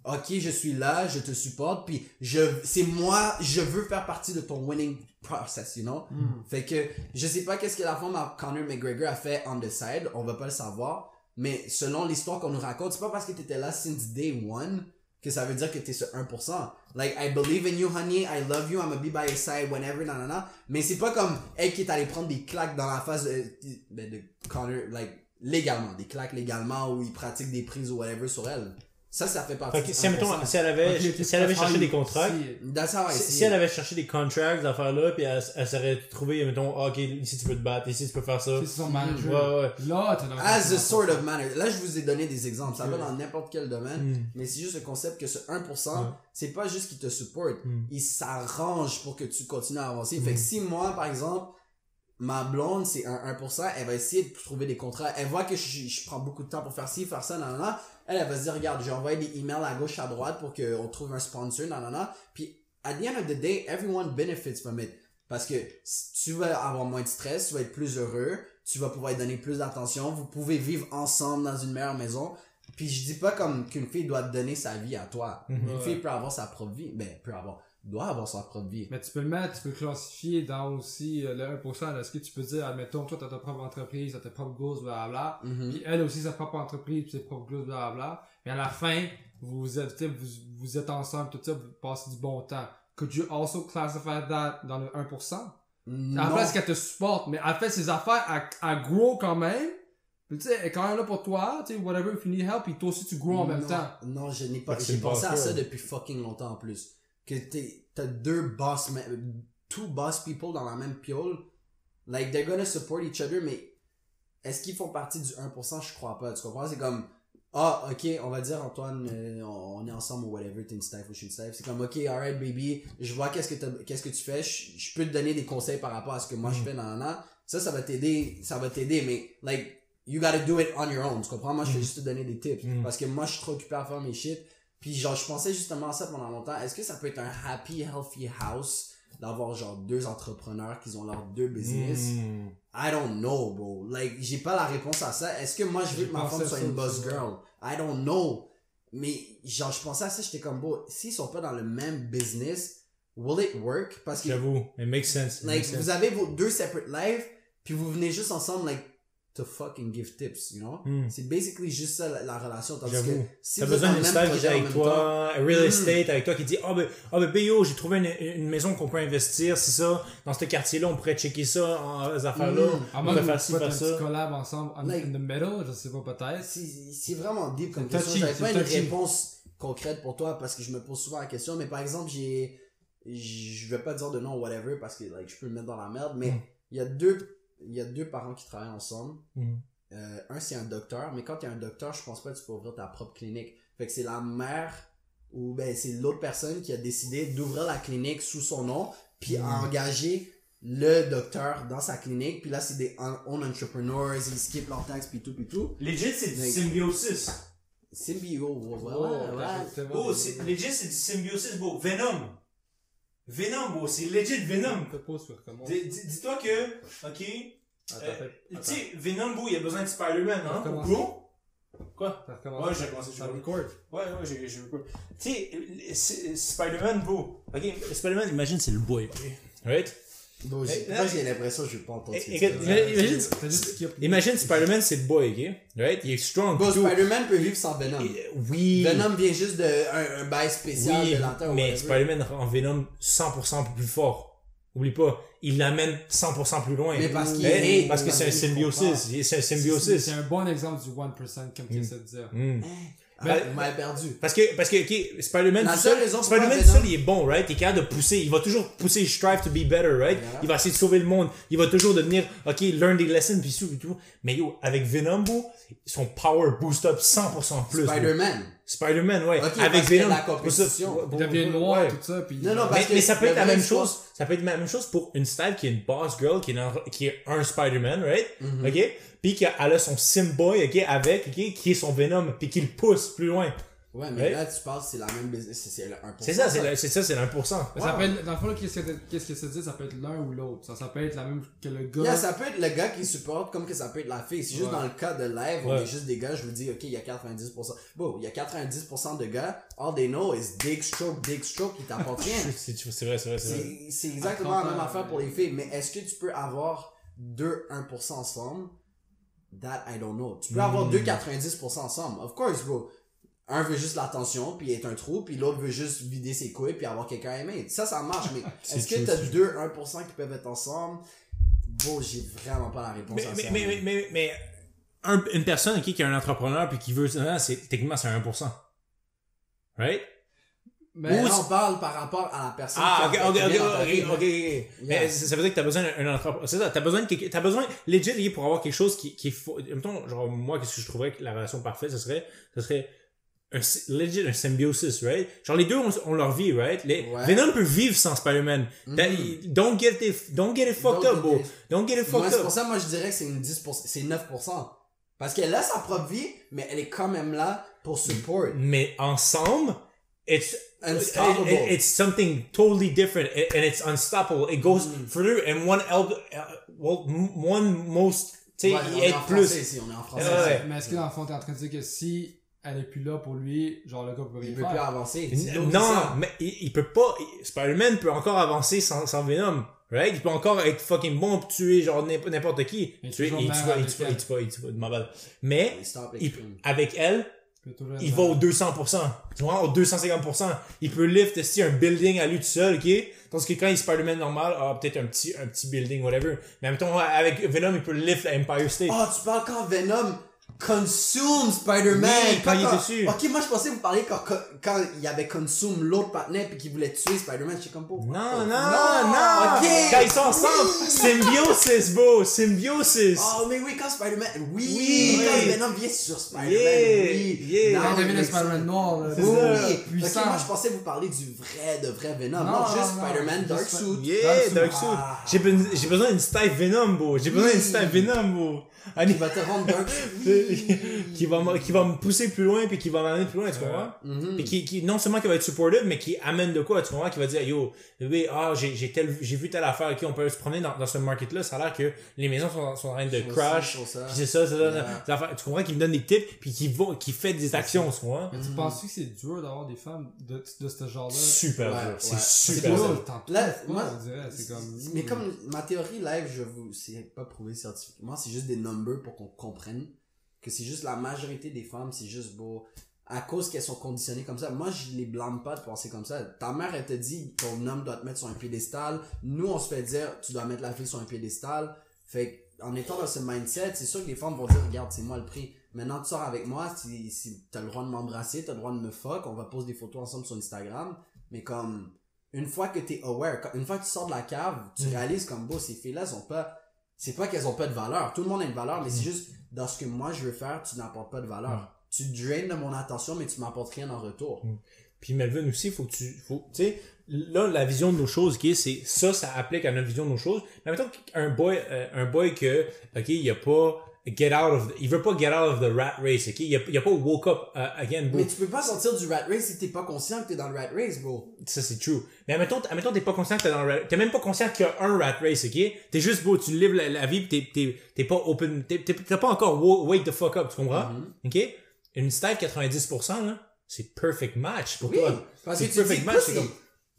ok, je suis là, je te supporte, puis je, c'est moi, je veux faire partie de ton winning process, you know? Hmm. Fait que, je sais pas qu'est-ce que la femme à Conor McGregor a fait on the side, on va pas le savoir, Mais selon l'histoire qu'on nous raconte, c'est pas parce que t'étais là since day one que ça veut dire que t'es ce 1%. Like, I believe in you, honey, I love you, I'm gonna be by your side whenever, nanana. Mais c'est pas comme elle qui est allé prendre des claques dans la face de, de, de Connor, like, légalement, des claques légalement où il pratique des prises ou whatever sur elle. Ça, ça fait partie Fait que si, admettons, 1%. si elle avait, si elle avait cherché des contrats, aussi. That's how I si, elle it. avait cherché des contracts, d'affaires-là, puis elle, elle serait trouvée, mettons, ah, ok, ici tu peux te battre, ici tu peux faire ça. C'est son manager. Ouais, ouais. Là, t'as As a sort of manner. Là, je vous ai donné des exemples. Ça va dans n'importe quel domaine. Mm. Mais c'est juste le concept que ce 1%, Ouais. c'est pas juste qu'il te supporte. Mm. Il s'arrange pour que tu continues à avancer. Fait Mm. que si moi, par exemple, ma blonde, c'est un 1%, elle va essayer de trouver des contrats. Elle voit que je, je prends beaucoup de temps pour faire ci, faire ça, nanana. Elle, elle va se dire, regarde, j'ai envoyé des emails à gauche, à droite pour qu'on trouve un sponsor, nanana. Puis, at the end of the day, everyone benefits from it. Parce que si tu vas avoir moins de stress, tu vas être plus heureux, tu vas pouvoir donner plus d'attention, vous pouvez vivre ensemble dans une meilleure maison. Puis je dis pas comme qu'une fille doit te donner sa vie à toi. Mhm. Une Ouais. fille peut avoir sa propre vie. Ben, peut avoir, doit avoir sa propre vie. Mais tu peux le mettre, tu peux le classifier dans aussi euh, le 1%. Est-ce que tu peux dire, admettons, toi, t'as ta propre entreprise, t'as tes propres goals, blablabla. Mhm. Puis elle aussi, sa propre entreprise, puis ses propres goals, blablabla. Mais à la fin, vous êtes, tu sais, vous, vous êtes ensemble, tout ça, vous passez du bon temps. Could you also classify that dans le 1%? Non. En fait, qu'elle te supporte, mais elle fait ses affaires, elle, elle grow quand même. Puis tu sais, elle est quand même là pour toi, tu sais, whatever, if you need help, puis toi aussi tu grow en même temps. Non, je n'ai pas. J'ai pensé à ça. depuis fucking longtemps en plus. Que t'es, t'as deux boss, two boss people dans la même piole. Like, they're gonna support each other, mais est-ce qu'ils font partie du 1%? Je crois pas. Tu comprends? C'est comme, ah, ok, on va dire, Antoine, euh, on on est ensemble ou whatever, t'es une staff ou je suis une staff. C'est comme, ok, alright, baby, je vois qu'est-ce que qu'est-ce que tu fais, je, je peux te donner des conseils par rapport à ce que moi Mm. je fais, nan, nan. Ça, ça va t'aider, ça va t'aider, mais, like, you gotta do it on your own, tu comprends? Moi, je fais Mm. juste te donner des tips. Mm. Parce que moi, je suis trop occupé à faire mes shit. Puis, genre, je pensais justement à ça pendant longtemps. Est-ce que ça peut être un happy, healthy house d'avoir, genre, deux entrepreneurs qui ont leurs deux business? Mm. I don't know, bro. Like, j'ai pas la réponse à ça. Est-ce que moi, je veux que ma femme soit une boss girl? I don't know. Mais, genre, je pensais à ça, j'étais comme, bro, s'ils sont pas dans le même business, will it work? Parce que, J'avoue, it makes sense. It like, makes sense. vous avez vos deux separate lives, puis vous venez juste ensemble, like, to fucking give tips, you know? Mm. C'est basically juste ça, la, la relation. Tandis que, si T'as besoin d'une staff qui est avec toi, un real Mm. estate avec toi qui dit ah ben ah ben yo j'ai trouvé une, une maison qu'on peut investir c'est ça dans ce quartier là on pourrait checker ça en ces affaires là Mm. À on moins pourrait que faire ci un faire ça collab ensemble en- Like- in the middle, je sais pas peut-être. c'est vraiment deep comme question. J'avais pas une réponse concrète pour toi parce que je me pose souvent la question. Mais par exemple, j'ai, je vais pas dire de nom whatever parce que like je peux le mettre dans la merde. Mais Mm. il y a deux, il y a deux parents qui travaillent ensemble. Mm. Euh, un c'est un docteur, mais quand t'es un docteur, je pense pas que tu peux ouvrir ta propre clinique. Fait que c'est la mère ou ben c'est l'autre personne qui a décidé d'ouvrir la clinique sous son nom, puis Mm. a engagé le docteur dans sa clinique. Puis là c'est des own entrepreneurs, ils skippent leurs taxes puis tout puis tout. legit c'est Like- symbiosis Symbio, ouais, ouais, Oh, ouais, oh c'est legit c'est du symbiosis bro Venom Venom bro c'est legit Venom dis-toi que ok euh, tu sais Venom bro il a besoin de Spider-Man hein Recommence. bro? Quoi? Ouais, j'ai recommencé, Ça j'ai record. Ouais, ouais, j'ai j'ai vu quoi. Tu sais, Spider-Man, bro. Ok, Spider-Man, imagine, c'est le boy, ok? Right? Bon, j'ai, moi, j'ai l'impression que je vais pas entendre mais- imagine, Spider-Man, c'est le boy, ok? Right? Il est strong. Bon. Spider-Man peut vivre sans Venom. Et- Oui. Venom vient juste de un, un bail spécial oui, de l'antenne. mais Spider-Man rend Venom 100% plus fort. Oublie pas, il l'amène 100% plus loin. Mais parce qu'il Eh, parce que c'est un symbiosis. C'est un symbiosis. c'est un bon exemple du 1% comme tu Mm. essaies de dire. Ah, Ben- perdu. Parce que, parce que, ok, Spider-Man tout seul, Spider-Man Venom- tout seul, il est bon, right? Il est capable de pousser. Il va toujours pousser, strive to be better, right? Yeah. Il va essayer de sauver le monde. Il va toujours devenir, ok, learn des lessons, puis tout. Mais yo, avec Venom, bro, son power boost up 100% plus. Spider-man. Spider-Man, ouais. Ok, avec Venom. de la compétition. pour ça- Il devient pour- noir, ouais. tout ça, puis... Non, non, Mais, parce que mais ça peut être la même chose. Ça peut être la même chose pour une style qui est une boss girl, qui est, dans- qui est un Spider-Man, right? Mhm. Ok? Puis qu'elle a son Simboy, ok, avec, ok, qui est son Venom, puis qui le pousse plus loin. Ouais, mais Ouais. là, tu parles, c'est la même business, c'est- le 1%. C'est ça, c'est le- c'est ça, c'est le 1%. Mais ça peut être, dans le fond, qu'est-ce que qu'est-ce que ça dit, ça peut être l'un ou l'autre. Ça, ça peut être la même que le gars. Yeah, ça peut être le gars qui supporte comme que ça peut être la fille. C'est juste Ouais. dans le cas de live, on Ouais. est juste des gars, je vous dis, ok, il y a 90%. Bon, il y a 90% de gars, all they know is dick stroke, dick stroke, qui (laughs) t'apportent rien. C'est c'est vrai, c'est vrai, c'est vrai. C'est c'est exactement la même 30 ans, affaire pour ouais. les filles. Mais est-ce que tu peux avoir deux 1% ensemble? that I don't know. Tu peux avoir deux 90% ensemble. Of course, bro. Un veut juste l'attention, puis être un trou, puis l'autre veut juste vider ses couilles, puis avoir quelqu'un à aimer. Ça, ça marche, mais (laughs) est-ce que t'as deux 1% qui peuvent être ensemble? Bon, j'ai vraiment pas la réponse Mais, à mais, ça. mais, mais, mais, mais un- une personne qui est un entrepreneur puis qui veut ça, c'est techniquement c'est un 1%. Right? Mais là, on parle par rapport à la personne Ah, ok, qui a- ok, ok, ok, ok, ok. Yeah. Mais ça veut dire que t'as besoin d'un entrepreneur. C'est ça, t'as besoin de t'as besoin, legit, pour avoir quelque chose qui, qui est faux. Mettons, genre, moi, qu'est-ce que je trouverais que la relation parfaite, ce serait, ce serait un, legit, un symbiosis, right? Genre, les deux ont, ont leur vie, right? Les, Ouais. Venom peut vivre sans Spider-Man. That- Don't get it, don't get it fucked Don't up, bro. Don't get it Moi, fucked c'est up. pour ça, moi, je dirais que c'est une 10%, c'est 9%. Parce qu'elle a sa propre vie, mais elle est quand même là pour support. Mais ensemble, it's, Unstoppable. it- it- it's something totally different and and it's unstoppable. It goes Mm. further and one, el- uh, well, m- one most, tu sais, Ouais, on il est aide en plus. français ici, on est en français. Ouais, ouais. Mais est-ce que dans le fond, t'es en train de dire que si elle est plus là pour lui, genre le gars peut rien Il peut plus avancer. Non, ça. mais il, il peut pas. il- Spider-Man peut encore avancer sans, sans Venom. Right? Il peut encore être fucking bon pour tuer genre n'importe qui. Mais Tuer, toujours il tue pas, il tue pas, il tue pas, il tue pas, ma bad. Mais, Il il- avec elle, Il il va au 200%. Tu vois, au 250%. Il peut lift si un building à lui tout seul, ok? Tandis que quand il est Spider-Man normal, ah, peut-être un petit, un petit building, whatever. Mais mettons, avec Venom, il peut lift l'Empire State. Oh, tu parles quand Venom consume Spider-Man. Oui, quand il est dessus. Ok, moi je pensais que vous parliez quand, quand, quand il avait consume l'autre partenaire puis qu'il voulait tuer Spider-Man. J'étais comme pas. Non, non, non! Ok. Quand ils sont ensemble, symbiosis, bro! Symbiosis! Oh, mais oui, quand Spider-Man. Oui, Oui. quand Venom vient sur Spider-Man. Yeah, Oui. yeah. Non, Il devient le Spider-Man noir, là. Oui, ça. oui. Puissant. Ok, moi je pensais vous parler du vrai, de vrai Venom. Non, Non, juste non, Spider-Man Dark Suit. Yeah, Dark Dark Suit. Ah. J'ai be- j'ai besoin d'une style Venom, bro. J'ai besoin d'une Oui. style Venom, bro. Qui va te rendre (laughs) qui va me, qui va me pousser plus loin puis qui va m'amener plus loin, tu comprends? Mhm. Puis qui, qui, non seulement qui va être supportive, mais qui amène de quoi, tu comprends? Qui va dire, yo, bébé, ah, j'ai, j'ai tel, j'ai vu telle affaire, ok, on peut se promener dans, dans ce market-là, ça a l'air que les maisons sont, sont en train de Sur crash. ça, ça. C'est ça, ça, Yeah. affaires. tu comprends? Qui me donne des tips puis qui va, qui fait des actions, tu comprends? Mais tu penses que c'est dur d'avoir des femmes de, de ce genre-là? Super Ouais, dur. ouais. C'est super dur, Là, moi, comme... Mais comme ma théorie live, je vous, c'est pas prouvé scientifiquement, c'est juste des pour qu'on comprenne que c'est juste la majorité des femmes, c'est juste beau. À cause qu'elles sont conditionnées comme ça. Moi, je les blâme pas de penser comme ça. Ta mère, elle te dit, ton homme doit te mettre sur un piédestal. Nous, on se fait dire, tu dois mettre la fille sur un piédestal. Fait en étant dans ce mindset, c'est sûr que les femmes vont dire, regarde, c'est moi le prix. Maintenant, tu sors avec moi, si, si t'as le droit de m'embrasser, t'as le droit de me fuck, on va poser des photos ensemble sur Instagram. Mais comme, une fois que t'es aware, une fois que tu sors de la cave, tu Mm. réalises comme, beau, ces filles-là sont pas, c'est pas qu'elles ont pas de valeur. Tout le monde a une valeur, mais c'est juste, dans ce que moi je veux faire, tu n'apportes pas de valeur. Tu draines de mon attention, mais tu m'apportes rien en retour. Puis Melvin aussi, faut que tu, faut, tu sais, là, la vision de nos choses, ok, c'est, ça, ça applique à notre vision de nos choses. Mais mettons qu'un boy, euh, un boy que, ok, il a pas get out of, the- il veut pas get out of the rat race, ok, il a, il a pas woke up uh, again, bro. Mais tu peux pas sortir du rat race si t'es pas conscient que t'es dans le rat race, bro. Ça, c'est true. Mais admettons, admettons, t'es pas conscient que t'es dans le rat, t'es même pas conscient qu'il y a un rat race, ok? T'es juste beau, tu livres la, la vie pis t'es, t'es, t'es pas open, t'es, t'es, pas encore wake the fuck up, tu comprends? Mm-hmm. Ok? Une style 90%, là, c'est perfect match pour Oui, toi. parce que tu perfect dis match, c'est comme-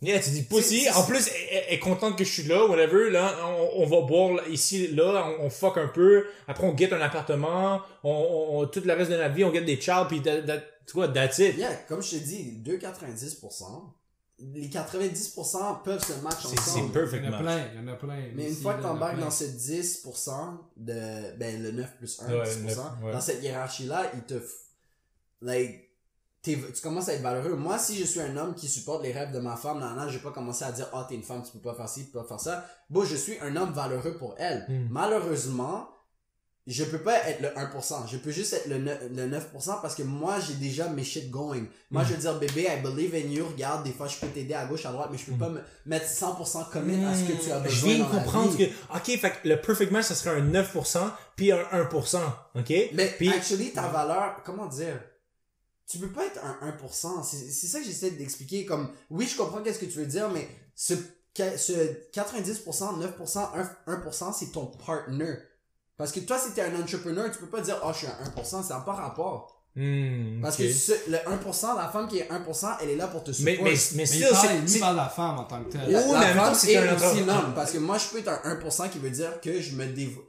Yeah, tu dis pussy. En plus, elle, elle est contente que je suis là, whatever. Là, on, on va boire ici, là, on, on fuck un peu. Après, on get un appartement. On, on, on- tout le reste de la vie, on get des child, puis that, that- tu vois, that's it. Yeah, comme je te dis, 2,90%. Les 90% peuvent se matcher C'est- c'est ensemble. Il perfect y en a match. plein, il y en a plein. Mais une fois que t'embarques dans ce 10% de, ben, le 9 plus 1, Ouais, 10%, neuf, ouais. dans cette hiérarchie-là, il te, f- like, tu commences à être valeureux. Moi, si je suis un homme qui supporte les rêves de ma femme, nan, nan, je vais pas commencer à dire, ah, t'es une femme, tu peux pas faire ci, tu peux pas faire ça. Bon, je suis un homme valeureux pour elle. Mm. Malheureusement, je peux pas être le 1%. Je peux juste être le, ne- le 9% parce que moi, j'ai déjà mes shit going. Moi, Mm. je veux dire, bébé, I believe in you. Regarde, des fois, je peux t'aider à gauche, à droite, mais je peux pas me mettre 100% commit à ce que tu as besoin. Je viens de comprendre que, ok, fait que le perfect match, ça serait un 9%, puis un 1%, ok? Mais Puis- actually, ta valeur, comment dire? Tu peux pas être un 1%. C'est c'est ça que j'essaie d'expliquer. Comme, oui, je comprends qu'est-ce que tu veux dire, mais ce, ce 90%, 9%, 1%, 1% c'est ton partner. Parce que toi, si t'es un entrepreneur, tu peux pas dire, oh, je suis un 1%, ça n'a pas rapport. Hmm, Parce que ce- le 1%, la femme qui est 1%, elle est là pour te mais, supporter. mais, mais Mais parle, c'est- lui c'est- parle de la femme en tant que telle. La, Oh, la mais femme mettons que c'est est un l'homme. Parce que moi, je peux être un 1% qui veut dire que je me dévo...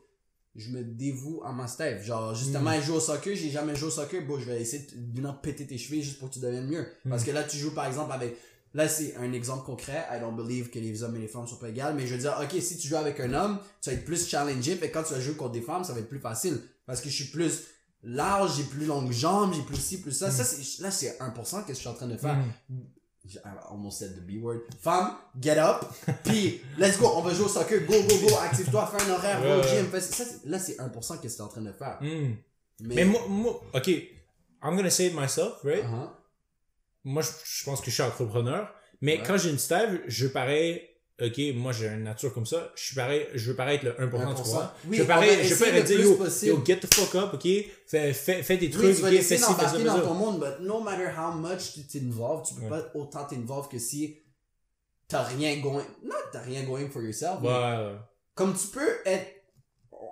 je me dévoue à ma Steph. Genre, justement, elle joue au soccer, j'ai jamais joué au soccer, bon, je vais essayer de venir péter tes chevilles juste pour que tu deviennes mieux. Parce que là, tu joues, par exemple, avec, là, c'est un exemple concret, I don't believe que les hommes et les femmes sont pas égales, mais je veux dire, ok, si tu joues avec un homme, tu vas être plus challengé, et quand tu vas jouer contre des femmes, ça va être plus facile. Parce que je suis plus large, j'ai plus longues jambes, j'ai plus ci, plus ça. Ça, c'est, là, c'est 1% que je suis en train de faire. I almost said the B word. Femme, get up, (laughs) puis let's go, on va jouer au soccer, go, go, go, active-toi, fais un horaire, au Ouais, gym. Fais- ça, c'est- là, c'est 1% que es en train de faire. Hmm. Mais, Mais moi, moi, ok, I'm gonna say it myself, right? Uh-huh. Moi, je, je pense que je suis entrepreneur, mais Ouais. quand j'ai une stève, je parais, ok, moi j'ai une nature comme ça, je suis pareil, je veux paraître le 1%, tu 1%. vois. Oui, je parais, va je le dire, yo, yo, get the fuck up, ok, fais, fais, fais des trucs, Oui, tu ok, fais ci, fais ça, fais dans ton monde, but no matter how much tu t'involves, tu peux Ouais. pas autant t'involver que si t'as rien going, non, t'as rien going for yourself, mais Ouais, ouais. comme tu peux être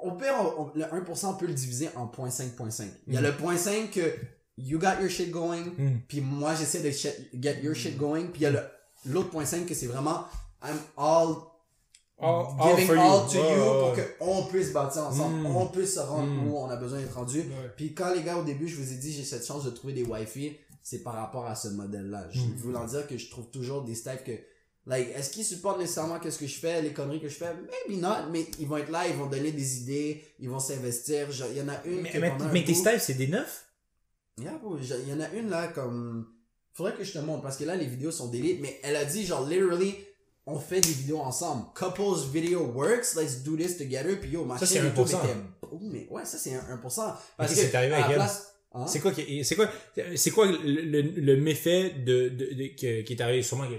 on peut on- le 1% on peut le diviser en 0.5.5 il y a Mm. le 0.5 que you got your shit going Mm. puis moi j'essaie de shit- get your shit going puis il y a le l'autre 0.5 que c'est vraiment I'm all All, giving all to you pour qu'on puisse bâtir ensemble Mm. on puisse se rendre Mm. où on a besoin d'être rendu Ouais. puis quand les gars au début je vous ai dit j'ai cette chance de trouver des wifi c'est par rapport à ce modèle là je Mm. veux en dire que je trouve toujours des styles que Like, est-ce qu'ils supportent nécessairement qu'est-ce que je fais, les conneries que je fais? Maybe not, mais ils vont être là, ils vont donner des idées, ils vont s'investir. Il y en a une Mais, mais, mais tes styles, c'est des neufs? Yeah, il y en a une là, comme... Faudrait que je te montre, parce que là, les vidéos sont délites, mais elle a dit, genre, literally, on fait des vidéos ensemble. Couples video works, let's do this together, puis yo, ma Ça, c'est chaîne YouTube 1%. était boom, mais ouais, ça, c'est un 1%. Parce que, c'est arrivé à avec place... Hein? C'est quoi, c'est quoi, c'est quoi le, le, le méfait de, de, de- qui est arrivé? Sûrement, il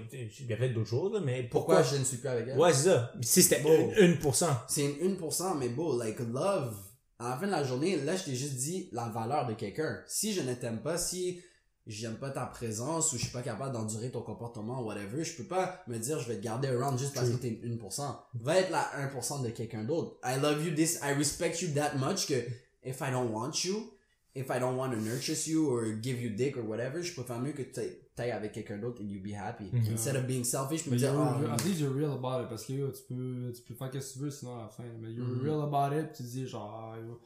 y a peut-être d'autres choses, mais Pourquoi? Pourquoi? je ne suis plus avec elle? Ouais, c'est ça. Si c'était Bon. une 1%. C'est une 1%, mais beau, like, love, à la fin de la journée, là, je t'ai juste dit la valeur de quelqu'un. Si je ne t'aime pas, si j'aime pas ta présence ou je suis pas capable d'endurer ton comportement ou whatever, je peux pas me dire je vais te garder around juste parce que t'es une 1%. Va être la 1% de quelqu'un d'autre. I love you this, I respect you that much que if I don't want you, if I don't want to nurture you or give you dick or whatever, je préfère mieux que tu t'ailles avec quelqu'un d'autre and you be happy. Mhm. Instead of being selfish, je peux dire, you're, ah, you're- at least you're real about it parce que yo, tu peux, tu peux faire ce que tu veux sinon à la fin. Mais you're Mhm. real about it, tu dis genre, yo,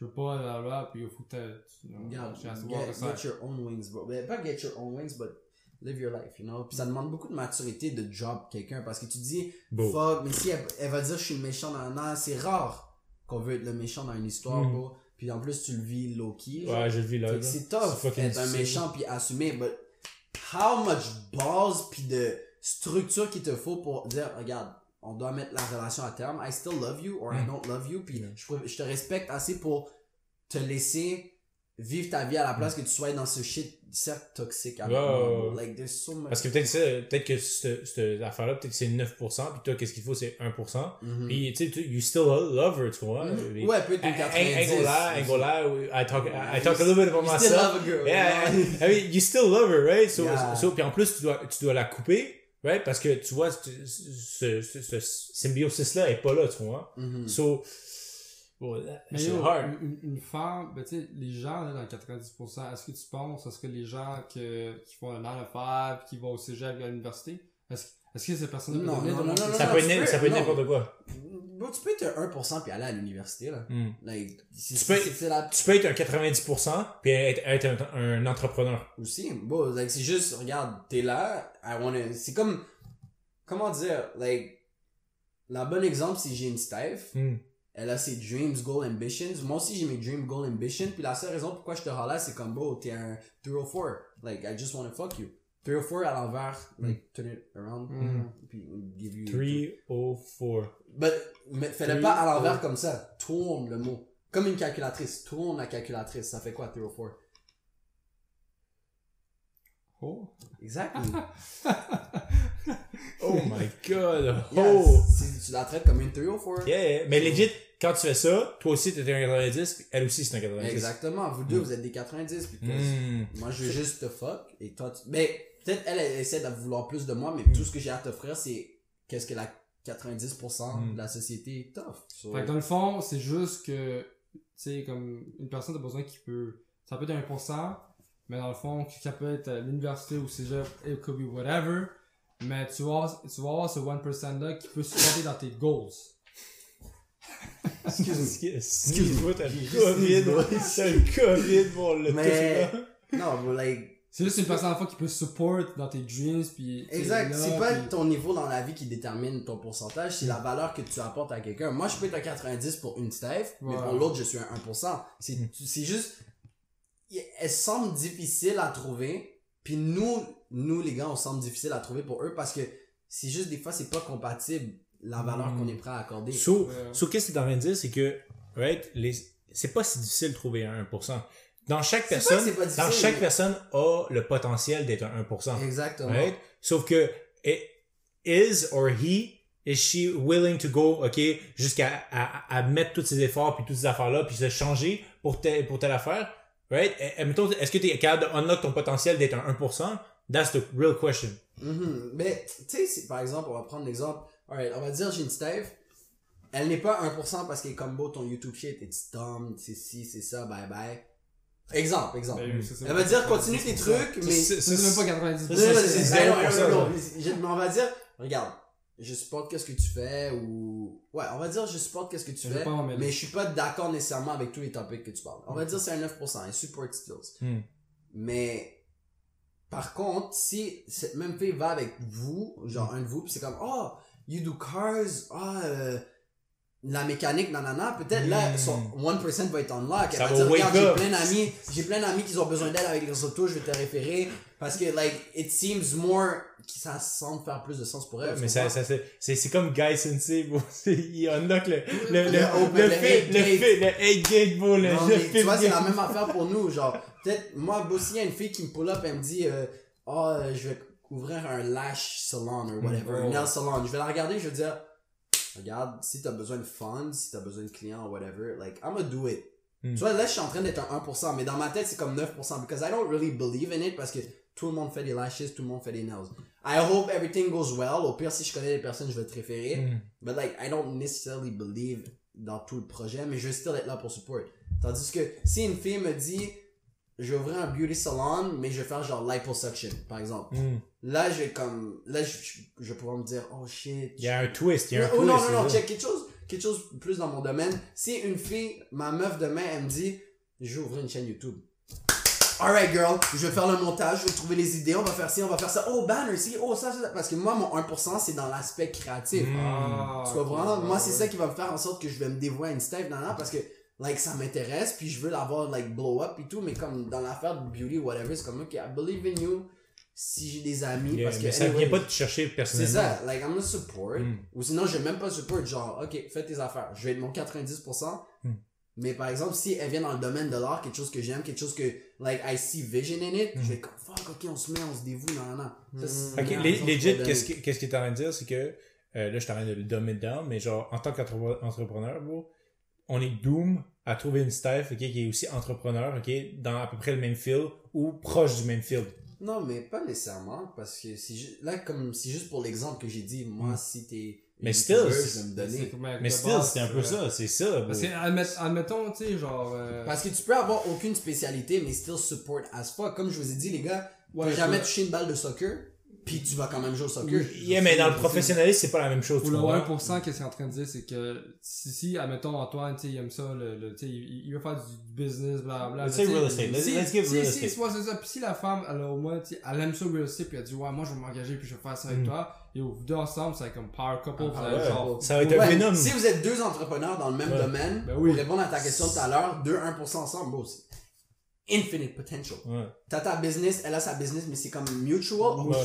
je peux pas, là, là, puis il faut que t'aies- tu voir get, get your own wings, bro. Mais pas get your own wings, but live your life, you know? Puis ça demande beaucoup de maturité de drop quelqu'un parce que tu dis, Beau. fuck, mais si elle, elle va dire je suis le méchant dans un an, c'est rare qu'on veut être le méchant dans une histoire, Mm. bro. Puis en plus, tu le vis low-key. genre. Ouais, je le vis là. C'est tough fucking être un méchant puis assumer, but how much balls puis de structure qu'il te faut pour dire, regarde, on doit mettre la relation à terme. I still love you or I Mm. don't love you. Puis Mm. je, je te respecte assez pour te laisser vivre ta vie à la place que tu sois dans ce shit cercle toxique Mm. Ouais. Like, there's so much. Parce que peut-être peut-être que cette, cette affaire-là, peut-être que c'est 9%, puis toi, qu'est-ce qu'il faut, c'est 1%. Mhm. Puis, tu sais, tu- you still love her, tu vois. Puis- Ouais, peut-être I- une I- 90. I go là, I go là, I talk, I talk a little bit about You still myself. love a girl. Yeah? I mean, you still love her, right? So, Yeah. so, puis en plus, tu dois, tu dois la couper, right? Parce que, tu vois, ce, ce, ce, ce symbiosis-là est pas là, tu vois. Mhm. So, well, that Mais shit yo, hard. une, une femme, ben tu sais, les gens là, dans le 90%, est-ce que tu penses, est-ce que les gens que, qui font un 9 to 5, qui vont au cégep à l'université, est-ce est-ce que ces personnes-là Non, non, non, non, Ça non, peut être, ça peut être n'importe quoi? Bro, tu peux être un 1% puis aller à l'université, là. Hmm. Like, Tu peux- la Tu peux être un 90% puis être, être un, un entrepreneur. aussi bon like c'est juste regarde t'es là wanna c'est comme comment dire like la bonne exemple c'est j'ai une Steph Hmm. elle a ses dreams goals ambitions moi aussi j'ai mes dreams goals ambitions puis la seule raison pourquoi je te là c'est comme bro t'es un 304 like I just wanna fuck you 304 à l'envers like turn it around Mm. puis give you 304. but mais fais-le pas à l'envers four. comme ça tourne le mot comme une calculatrice tourne la calculatrice ça fait quoi 304 Oh. exactly (laughs) Oh my god. (laughs) Yeah, Oh. si tu la traites comme une 304. Yeah, yeah. Mais legit, quand tu fais ça, toi aussi t'es un 90, puis elle aussi c'est un 90. Exactement. Vous deux, vous êtes des 90. Puis Hmm. Moi, je veux juste te fuck. Et toi, tu... Mais peut-être elle, elle essaie de vouloir plus de moi, mais Mm. tout ce que j'ai à t'offrir, c'est qu'est-ce que la 90% Mm. de la société t'offre. So- Fait que dans le fond, c'est juste que, tu sais, comme une personne a besoin qui peut, ça peut être 1%, mais dans le fond, ça peut être à l'université ou cégep, it could be whatever, mais tu vas, tu vas avoir ce 1% là qui peut supporter dans tes goals. Excuse-moi. (laughs) Excuse-moi, t'as le COVID. T'as le COVID, bon, le Mais- tout Non, like, C'est juste une personne à la fois qui peut support dans tes dreams, puis... tu Exact. C'est pas puis- ton niveau dans la vie qui détermine ton pourcentage, c'est la valeur que tu apportes à quelqu'un. Moi, je peux être un 90 pour une Steph, mais Voilà. pour l'autre, je suis un 1%. C'est, Mm. c'est juste, y- elle semble difficile à trouver, puis nous, nous, les gars, on semble difficile à trouver pour eux parce que c'est juste des fois, c'est pas compatible la valeur Mm. qu'on est prêt à accorder. So, Ouais. so qu'est-ce que t'es en train de dire, c'est que, right, les, c'est pas si difficile de trouver un 1%. Dans chaque personne, dans chaque personne a le potentiel d'être un 1%. Exactement. Right? Sauf que, is or he, is she willing to go, ok, jusqu'à à, à mettre tous ses efforts puis toutes ces affaires-là puis se changer pour, telle- pour telle affaire? Right? Et- et mettons, est-ce que tu es capable de unlock ton potentiel d'être un 1%? That's the real question. Mhm. Mais, tu sais, si- par exemple, on va prendre l'exemple. Alright, on va dire, j'ai une Steph. Elle n'est pas 1% parce qu'elle est combo ton YouTube shit, it's dumb, c'est ci, c'est ça, bye bye. Exemple, exemple. Ben oui, c'est ça. Elle va dire, continue tes trucs, mais. C'est- même pas 90%. Non, c'est- non, c'est- c'est- c'est non, 0%, non, non, ça. mais je- mais on va dire, regarde, je supporte qu'est-ce que tu fais, ou. Ouais, on va dire, je supporte qu'est-ce que tu Je fais, mais je suis pas d'accord nécessairement avec tous les topics que tu parles. On va dire, c'est un 9%, un support skills. Hmm. Mais par contre, si cette même fille va avec vous, genre un de vous, puis c'est comme oh, you do cars, ah euh, la mécanique, nanana, peut-être là Mm. son 1% va être unlock. Elle Ça va dire regarde, j'ai plein d'amis, j'ai plein d'amis qui ont besoin d'aide avec les autos, je vais te référer parce que like it seems more que ça semble faire plus de sens pour elle. mais ça, ça, c'est, c'est, c'est comme Guy Sensei, bro. (laughs) C'est- Il unlock le, le, le, Le le, open, le, le fit- eight le, gate. fit- le 8 gate, bro. Le, Non, mais tu vois, c'est la même affaire pour nous. Genre, peut-être, moi, aussi, il y a une fille qui me pull up et me dit, euh, oh, je vais ouvrir un lash salon ou whatever, un Oh. nail salon. Je vais la regarder, je vais dire, regarde, si t'as besoin de funds, si t'as besoin de clients ou whatever, like, I'm gonna do it. Mm. Tu vois, là, je suis en train d'être un 1%, mais dans ma tête, c'est comme 9%, because I don't really believe in it, parce que tout le monde fait des lashes, tout le monde fait des nails. I hope everything goes well. Au pire, si je connais les personnes, je vais te référer. Hmm. But like, I don't necessarily believe dans tout le projet, mais je vais still être là pour support. Tandis que si une fille me dit, je vais ouvrir un beauty salon, mais je vais faire genre liposuction, par exemple. Hmm. Là, je vais comme, là, je, je, je vais pouvoir me dire, oh shit. Il y a un twist, il y a un Oh, twist. non, non, non, check quelque chose, quelque chose plus dans mon domaine. Si une fille, ma meuf demain, elle me dit, je vais ouvrir une chaîne YouTube. Alright girl, je vais faire le montage, je vais trouver les idées, on va faire ci, on va faire ça. Oh banner, si, oh ça, ça, ça. Parce que moi, mon 1% c'est dans l'aspect créatif. Mm. Ah, Tu comprends? Moi, c'est ça qui va me faire en sorte que je vais me dévouer à une step, nan, nan, parce que, like, ça m'intéresse, puis je veux l'avoir, like, blow up et tout, mais comme dans l'affaire de beauty, whatever, c'est comme, ok, I believe in you, si j'ai des amis, Yeah, parce que. mais ça anyway, vient pas de te chercher C'est personnellement. ça, like, I'm gonna support, Mm. ou sinon, je vais même pas support, genre, ok, fais tes affaires, je vais être mon 90%, Mm. mais par exemple, si elle vient dans le domaine de l'art, quelque chose que j'aime, quelque chose que, like, I see vision in it, Mm. je vais comme, fuck, ok, on se met, on se dévoue, nan, nan, nan. Ça, c'est. Ok, les- legit, qu'est-ce donner. que- qu'est-ce que tu es en train de dire, c'est que, euh, là, je suis en train de le dumb it down, mais genre, en tant qu'entrepreneur, bro, on est doom à trouver une staff, ok, qui est aussi entrepreneur, ok, dans à peu près le même field ou proche du même field. Non, mais pas nécessairement, parce que si là, comme, c'est juste pour l'exemple que j'ai dit, moi, si t'es. Mais still, Mais still, c'est un peu euh, ça, c'est ça. Parce que, admet- admettons, tu sais, genre. euh, Parce que tu peux avoir aucune spécialité, mais still support as fuck. Comme je vous ai dit, les gars, tu ouais, jamais touché une balle de soccer, puis tu vas quand même jouer au soccer. Yeah, mais dans le professionnalisme, c'est pas la même chose. Pour le comprends? 1%, qu'est-ce qu'il est en train de dire, c'est que si, si admettons, Antoine, tu sais, il aime ça, le, le, tu sais, il, il veut faire du business, blablabla. Let's say real estate. Let's- si- let's give si, real si, estate. ouais, c'est ça. Puis si la femme, elle a au moins, tu sais, elle aime ça real estate, puis elle dit, ouais, moi, je vais m'engager, puis je vais faire ça avec Mm. toi. Et vous deux ensemble, c'est comme power couple, vous Ah, ouais. genre. Ça va être un Ouais, phénomène. Si vous êtes deux entrepreneurs dans le même Ouais. domaine, Ben oui. pour répondre à ta question tout à l'heure, deux 1% ensemble, c'est infinite potential. Ouais. T'as ta business, elle a sa business, mais c'est comme mutual. Oh, Ouais.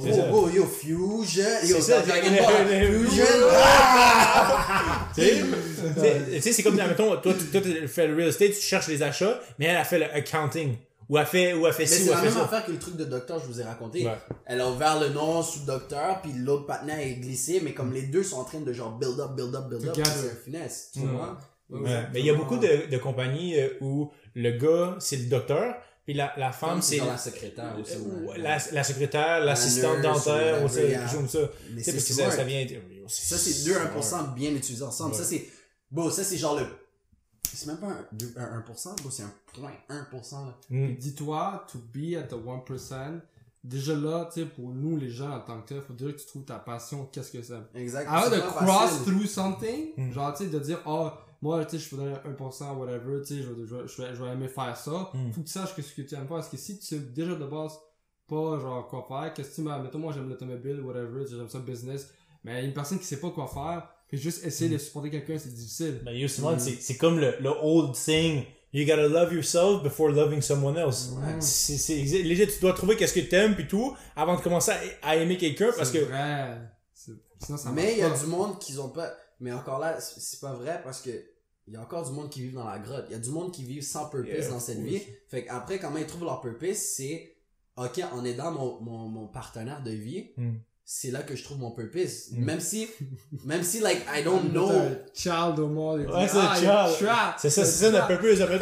C'est ça. Oh, oh, yo, Fusion. Yo, C'est ça, Dragon Ball, Fusion. Tu sais, c'est comme, admettons, toi, tu- toi, tu fais le real estate, tu cherches les achats, mais elle a fait le accounting. Ou elle fait, ou elle fait Mais ci, c'est ou la elle fait même ça. affaire que le truc de docteur, je vous ai raconté. Ouais. Elle a ouvert le nom sous docteur, puis l'autre partenaire est glissé, mais comme les deux sont en train de genre build up, build up, build up, c'est finesse. Tu Mm. vois? Ouais, mais il y a beaucoup de, de compagnies euh, où le gars, c'est le docteur, puis la, la femme, c'est genre la secrétaire aussi. ou ouais. la, la secrétaire, l'assistante dentaire, ou ça, ça. Mais Tu sais, c'est parce que ça, ça vient... Ça, c'est 2 1% bien utilisés ensemble. Ouais. Ça, c'est. Bon, ça, c'est genre le. C'est même pas un, deux- un 1%, bon, c'est un point 1%. Là. Mm. Dis-toi, to be at the 1%, déjà là, tu sais, pour nous, les gens, en tant que tel, faut dire que tu trouves ta passion, qu'est-ce que c'est. Exact. Avant de cross facile. through something, Mm. genre, tu sais, de dire, oh, moi, tu sais, je peux donner 1%, whatever, tu sais, je, vais- je, vais- je, vais- je vais aimer faire ça. Mm. Faut que tu saches que ce que tu aimes pas, parce que si tu sais déjà de base pas, genre, quoi faire, qu'est-ce que tu m'as, mettons, moi, j'aime l'automobile, whatever, tu sais, j'aime ça, business, mais une personne qui sait pas quoi faire, puis juste essayer Mm. de supporter quelqu'un, c'est difficile. Ben, yo, Simon, c'est, c'est comme le, le old saying, you gotta love yourself before loving someone else. Ouais. C'est, léger, tu dois trouver qu'est-ce que t'aimes puis tout, avant de commencer à, à aimer quelqu'un parce C'est que, vrai. C'est- Sinon, ça Mais il y a pas. du monde qui ont pas. Mais encore là, c'est pas vrai parce que il y a encore du monde qui vit dans la grotte. Il y a du monde qui vit sans purpose Yeah, dans cette course. vie. Fait qu'après, comment ils trouvent leur purpose, c'est ok, en aidant mon, mon, mon partenaire de vie, Mm. C'est là que je trouve mon purpose. Mm. Même si, même si, like, I don't know. Child au monde. Ouais, c'est un ah, child. c'est ça, c'est ça notre purpose. Après,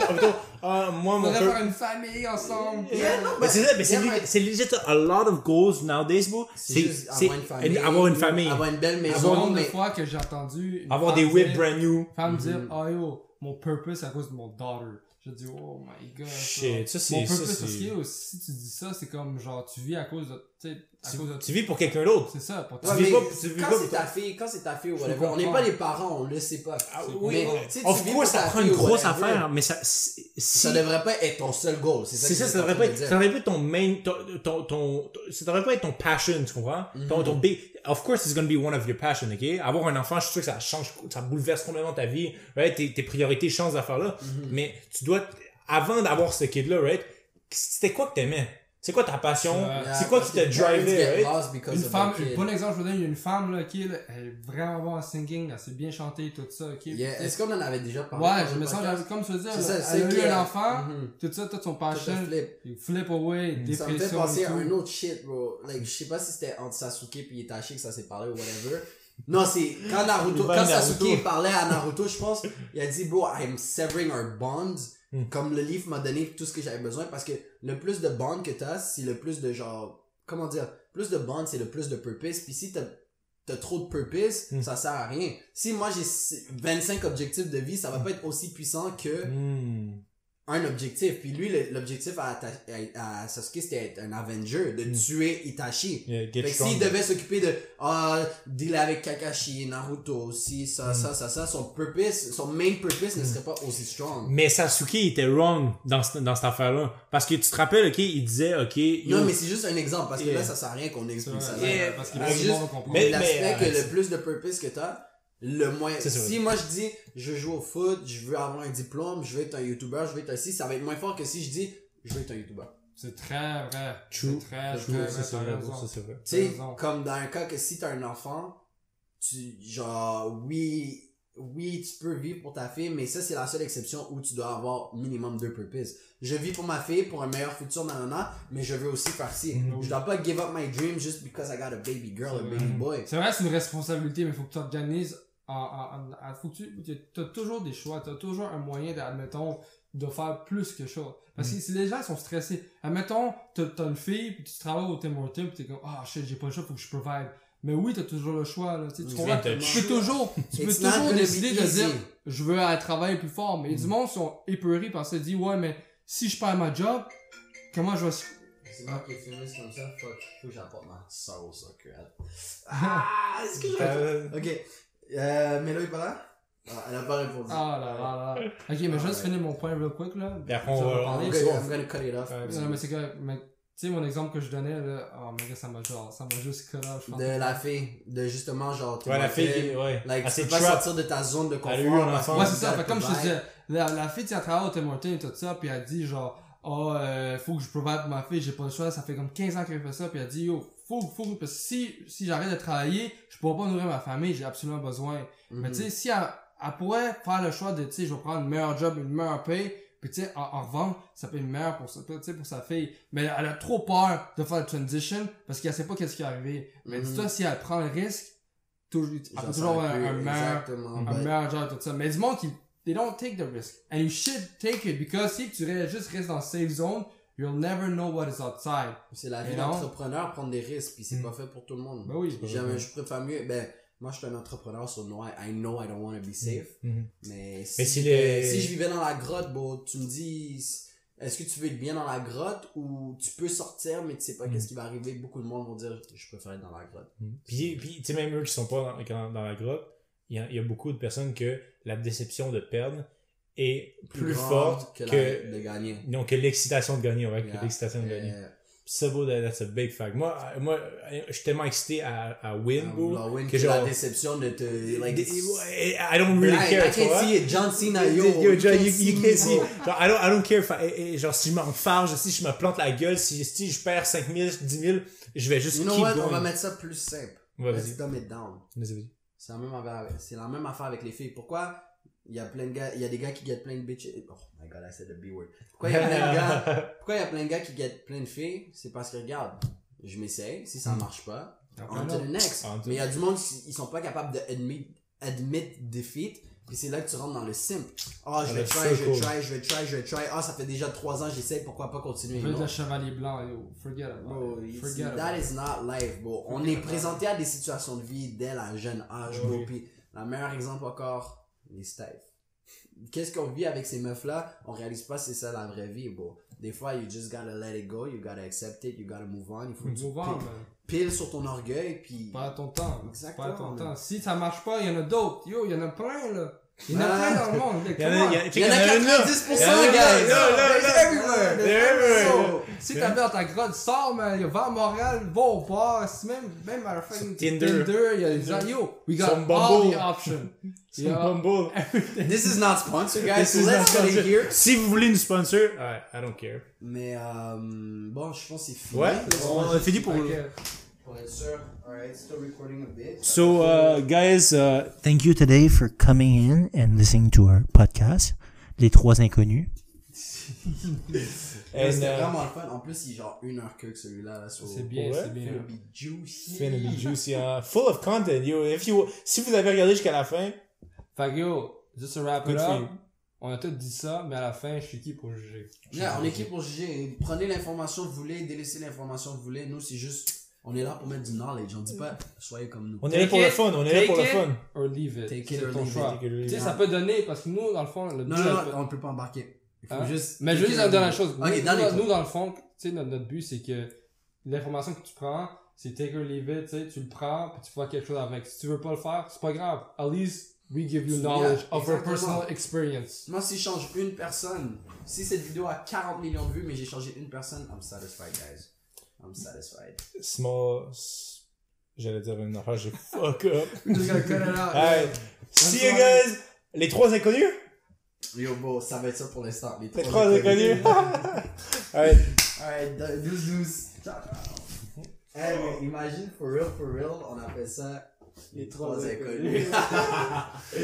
ah, moi, On mon devrait pur- faire une famille ensemble. Yeah, non, Mais c'est ça, mais c'est, Yeah, c'est legit a lot of goals nowadays, bro. C'est juste avoir une famille. avoir une famille. Avoir une belle Le maison. nombre de mais- fois que j'ai entendu une Avoir des whips brand new. femme dire oh yo mon purpose c'est à cause de mon daughter je dis oh my god Shit, ça, c'est- mon ça, purpose c'est- parce que si tu dis ça c'est comme genre tu vis à cause de tu sais à Tu, cause de tu vis pour quelqu'un d'autre. c'est ça pour Tu Ouais, vis mais pas- tu vis quand c'est ta fille, quand c'est ta fille ou whatever, on n'est pas les parents, on le sait pas. Ah, oui, tu tu of vis course, ça prend une grosse affaire, mais ça, si, Ça devrait pas être ton seul goal. C'est ça, ça, ça devrait pas être, ça devrait pas être ton main, ton, ton, ton, ça devrait pas être ton passion, tu comprends? Ton, ton big, of course it's gonna be one of your passion, ok? Avoir un enfant, je suis sûr que ça change, ça bouleverse complètement ta vie, right? Tes, tes priorités changent d'affaires là. Mhm. Mais tu dois, avant d'avoir ce kid-là, right? C'était quoi que t'aimais? C'est quoi ta passion? Yeah, C'est quoi qui t'a drivé, right? une femme un bon exemple je vous donne il y a une femme là qui là, elle est vraiment bonne en singing elle sait bien chanter tout ça ok? Yeah. Est-ce qu'on en avait déjà parlé? ouais je me sens comme veux dire C'est ça, elle a eu un euh, enfant mhm. tout ça tout son passion flip. il flip away Ça me fait dépression penser et à un autre shit, bro. Like, je sais pas si c'était entre Sasuke puis Itachi que ça s'est parlé ou whatever. Non, c'est quand Naruto, quand. Sasuke parlait à Naruto, je pense, il a dit, bro, I'm severing our bonds. Hmm. Comme le livre m'a donné tout ce que j'avais besoin parce que le plus de bonds que t'as, c'est le plus de genre, comment dire, plus de bonds, c'est le plus de purpose. Puis si t'as t'as trop de purpose, Hmm. ça sert à rien. Si moi j'ai 25 objectifs de vie, ça va pas être aussi puissant que Hmm. Un objectif. Puis lui, l'objectif à, à, à Sasuke, c'était être un Avenger, de Mm. tuer Itachi. Yeah, Fait que s'il devait s'occuper de, ah, dealer avec Kakashi, Naruto, aussi, ça, Mm. ça, ça, ça, son purpose, son main purpose ne serait pas aussi strong. Mais Sasuke était wrong dans, dans cette affaire-là. Parce que tu te rappelles, ok, il disait, ok, yo, Non, mais c'est juste un exemple, parce que Yeah. là, ça sert à rien qu'on explique ça. Yeah. parce qu'il C'est veut juste- comprendre. Mais- L'aspect mais, que euh, le plus de purpose que t'as, le moins. Si moi je dis, je veux jouer au foot, je veux avoir un diplôme, je veux être un YouTuber, je veux être ci, ça va être moins fort que si je dis, je veux être un YouTuber. C'est très vrai. True. C'est très, True, très c'est vrai, raison. ça, c'est vrai. Tu sais, comme dans un cas que si t'as un enfant, tu, genre, oui, oui, tu peux vivre pour ta fille, mais ça, c'est la seule exception où tu dois avoir minimum deux purposes. Je vis pour ma fille, pour un meilleur futur, nanana, mais je veux aussi faire ci. Mhm. Je dois pas give up my dream just because I got a baby girl, a baby Mhm. boy. C'est vrai, c'est une responsabilité, mais il faut que tu organises en, en, en, en- faut que tu, as toujours des choix, tu as toujours un moyen d'admettons, de faire plus que chose. Parce que si les gens sont stressés, admettons, t'as as une fille, puis tu travailles au Tim Hortons, puis t'es comme, ah shit, j'ai pas le choix, faut que je provide. Mais oui, t'as toujours le choix, là, tu sais, tu comprends? Exactement. Tu peux toujours, tu peux toujours décider de dire, je veux aller travailler plus fort. Mais du Mm. monde sont épeurés parce qu'ils disent, ouais, mais si je perds ma job, comment je vais... C'est moi qui ai filmé comme ça, fuck, faut que j'apporte ma sauce au. (laughs) Ah, est-ce que je Euh, Ok. Euh, Mélo est pas là? Ah, elle a pas répondu. Ah là là là. Ok, mais je vais juste finir mon point real quick, là. Et après, on va- parler. I'm gonna, bon. I'm gonna cut it off. Ouais, Non, mais c'est que, mais, tu sais, mon exemple que je donnais, là, oh, mais ça m'a genre, ça m'a juste cut off, je pense. De la fille, de justement, genre, tu Ouais, la fille, qui- ouais. Like, Ah, tu peux pas sortir de ta zone de confort. Elle a eu un parce enfant. que Ouais, c'est ça. Fait comme je te disais, la, la fille, tu as travaillé au Tim Hortons et tout ça, puis elle dit genre, oh, euh, faut que je provide pour ma fille, j'ai pas le choix, ça fait comme 15 ans qu'elle fait ça, puis elle dit, yo, faut, faut, parce que si, si j'arrête de travailler, je pourrai pas nourrir ma famille, j'ai absolument besoin. Mais Mhm. tu sais, si elle, elle pourrait faire le choix de, tu sais, je vais prendre une meilleure job, une meilleure paye, puis tu sais, en, en revendre, ça peut être meilleur pour sais, pour sa fille. Mais elle a trop peur de faire la transition parce qu'elle sait pas qu'est-ce qui est arrivé. Mais Mhm. dis-toi, si elle prend le risque, toujours, elle peut toujours avoir un, meilleur, un meilleur job, tout ça. Mais du monde qui, they don't take the risk. And you should take it because si tu juste restes dans la safe zone, you'll never know what is outside. C'est la vie d'entrepreneur, prendre des risques, puis c'est Mm. pas fait pour tout le monde. Ben oui. Jamais, je préfère mieux, ben, moi je suis un entrepreneur, so no, I, I know I don't want to be safe. Mais si, Mais si les- si je vivais dans la grotte, bon, tu me dis, est-ce que tu veux être bien dans la grotte ou tu peux sortir mais tu sais pas Mm. qu'est-ce qui va arriver beaucoup de monde vont dire je préfère être dans la grotte Puis, puis tu sais, même eux qui sont pas dans, dans- dans la grotte, il y, a, il y a beaucoup de personnes que la déception de perdre est plus, forte que, la- de gagner non, que l'excitation de gagner, ouais, que l'excitation de gagner. Ça, that- that's a big fact. Moi, moi, je suis tellement excité à, à win, win, que que genre, la déception de te like, I don't really care, I can't see it John Cena yo, John, you, can't see. Genre, I don't, I don't care. Fa- et- et genre, si je m'enfarge, si je me plante la gueule, si, si je perds 5000, 10 000, je vais juste You know keep what? Going. on va mettre ça plus simple Ouais, let's dumb it down Vas-y, vas-y. C'est la même affaire, c'est la même affaire avec les filles. Pourquoi il y a plein de gars, il y a des gars qui get plein de bitches? Oh my god, I said the B word. Pourquoi il y a plein de gars, (laughs) pourquoi il y a plein de gars qui get plein de filles? C'est parce que regarde, je m'essaye, si ça marche pas, on to the next. Mais il y a du monde qui ils sont pas capables de admit, admit defeat. Puis c'est là que tu rentres dans le simp. Ah, je Dans vais try, je vais try, je vais try, je vais try. Ah, ça fait déjà 3 ans, j'essaye, pourquoi pas continuer? Le chevalier blanc, yo. Forget about Bro, it. that is not life, bro. On est présenté à des situations de vie dès la jeune âge, bro. Oui. Puis, le meilleur exemple encore, les Steph. Qu'est-ce qu'on vit avec ces meufs-là? On réalise pas c'est ça la vraie vie, bro. Des fois, you just gotta let it go, you gotta accept it, you gotta move on. Il faut Move on, man. Piles sur ton orgueil, puis... Pas à ton temps. Exactement, Pas à ton temps. Si ça marche pas, il y en a d'autres. Yo, il y en a plein, là. Il y en a plein dans le monde. Il y en a, il y a, Il y en a 90%, une là. guys! Là, là, là, everywhere! Si t'as dans ta grotte, sors, man. Va à Montréal, va au bar. Si même, même à la fin de Tinder. il y a des gens. Yo, we got all the options. Yeah. Bumble. This is not sponsored, guys, This so is let's not get it sponsored. here. Si vous voulez une sponsor, I don't care. Mais, euh, bon, je pense que c'est fini. Ouais, on a fini pour... Pour être sûr. Alright, still recording a bit. So, uh, guys, uh, Thank you today for coming in and listening to our podcast, Les Trois Inconnus. (laughs) C'était uh, vraiment le fun. En plus, il est genre une heure que celui-là. Là, sur... C'est bien, c'est bien. It'll be juicy. it's gonna be juicy, hein. Full of content, yo. If you, si vous avez regardé jusqu'à la fin, Fait que yo, juste to wrap it up. On a tous dit ça, mais à la fin, je suis qui pour juger? Yeah, on est qui pour juger? Prenez l'information que vous voulez, délaissez l'information que vous voulez. Nous, c'est juste, on est là pour mettre du knowledge. On dit pas, soyez comme nous. on est là pour le fun, on est là Take pour le it fun. or leave it. Take it C'est or ton leave it Tu sais, ça peut donner, parce que nous, dans le fond, le Non, non, on peut pas embarquer. Il faut Hein? juste. Mais juste dans la chose. Nous, dans le fond, tu sais, notre, notre but, c'est que l'information que tu prends, c'est take or leave it, tu sais, tu le prends, puis tu fais quelque chose avec. Si tu veux pas le faire, c'est pas grave. At least, we give you Yeah, knowledge of our personal experience. Moi, si je change une personne, si cette vidéo a 40 millions de vues, mais j'ai changé une personne, I'm satisfied, guys. I'm satisfied. Small, j'allais dire une affaire, j'ai fuck up. Just gotta cut it out. Alright, see you guys. Les trois inconnus? Yo, bon, ça va être ça pour l'instant. Les Les trois inconnus? Alright. Alright, 12-12. Ciao, ciao. Hey, mais imagine, for real, for real, on appelle ça les trois inconnus. (laughs)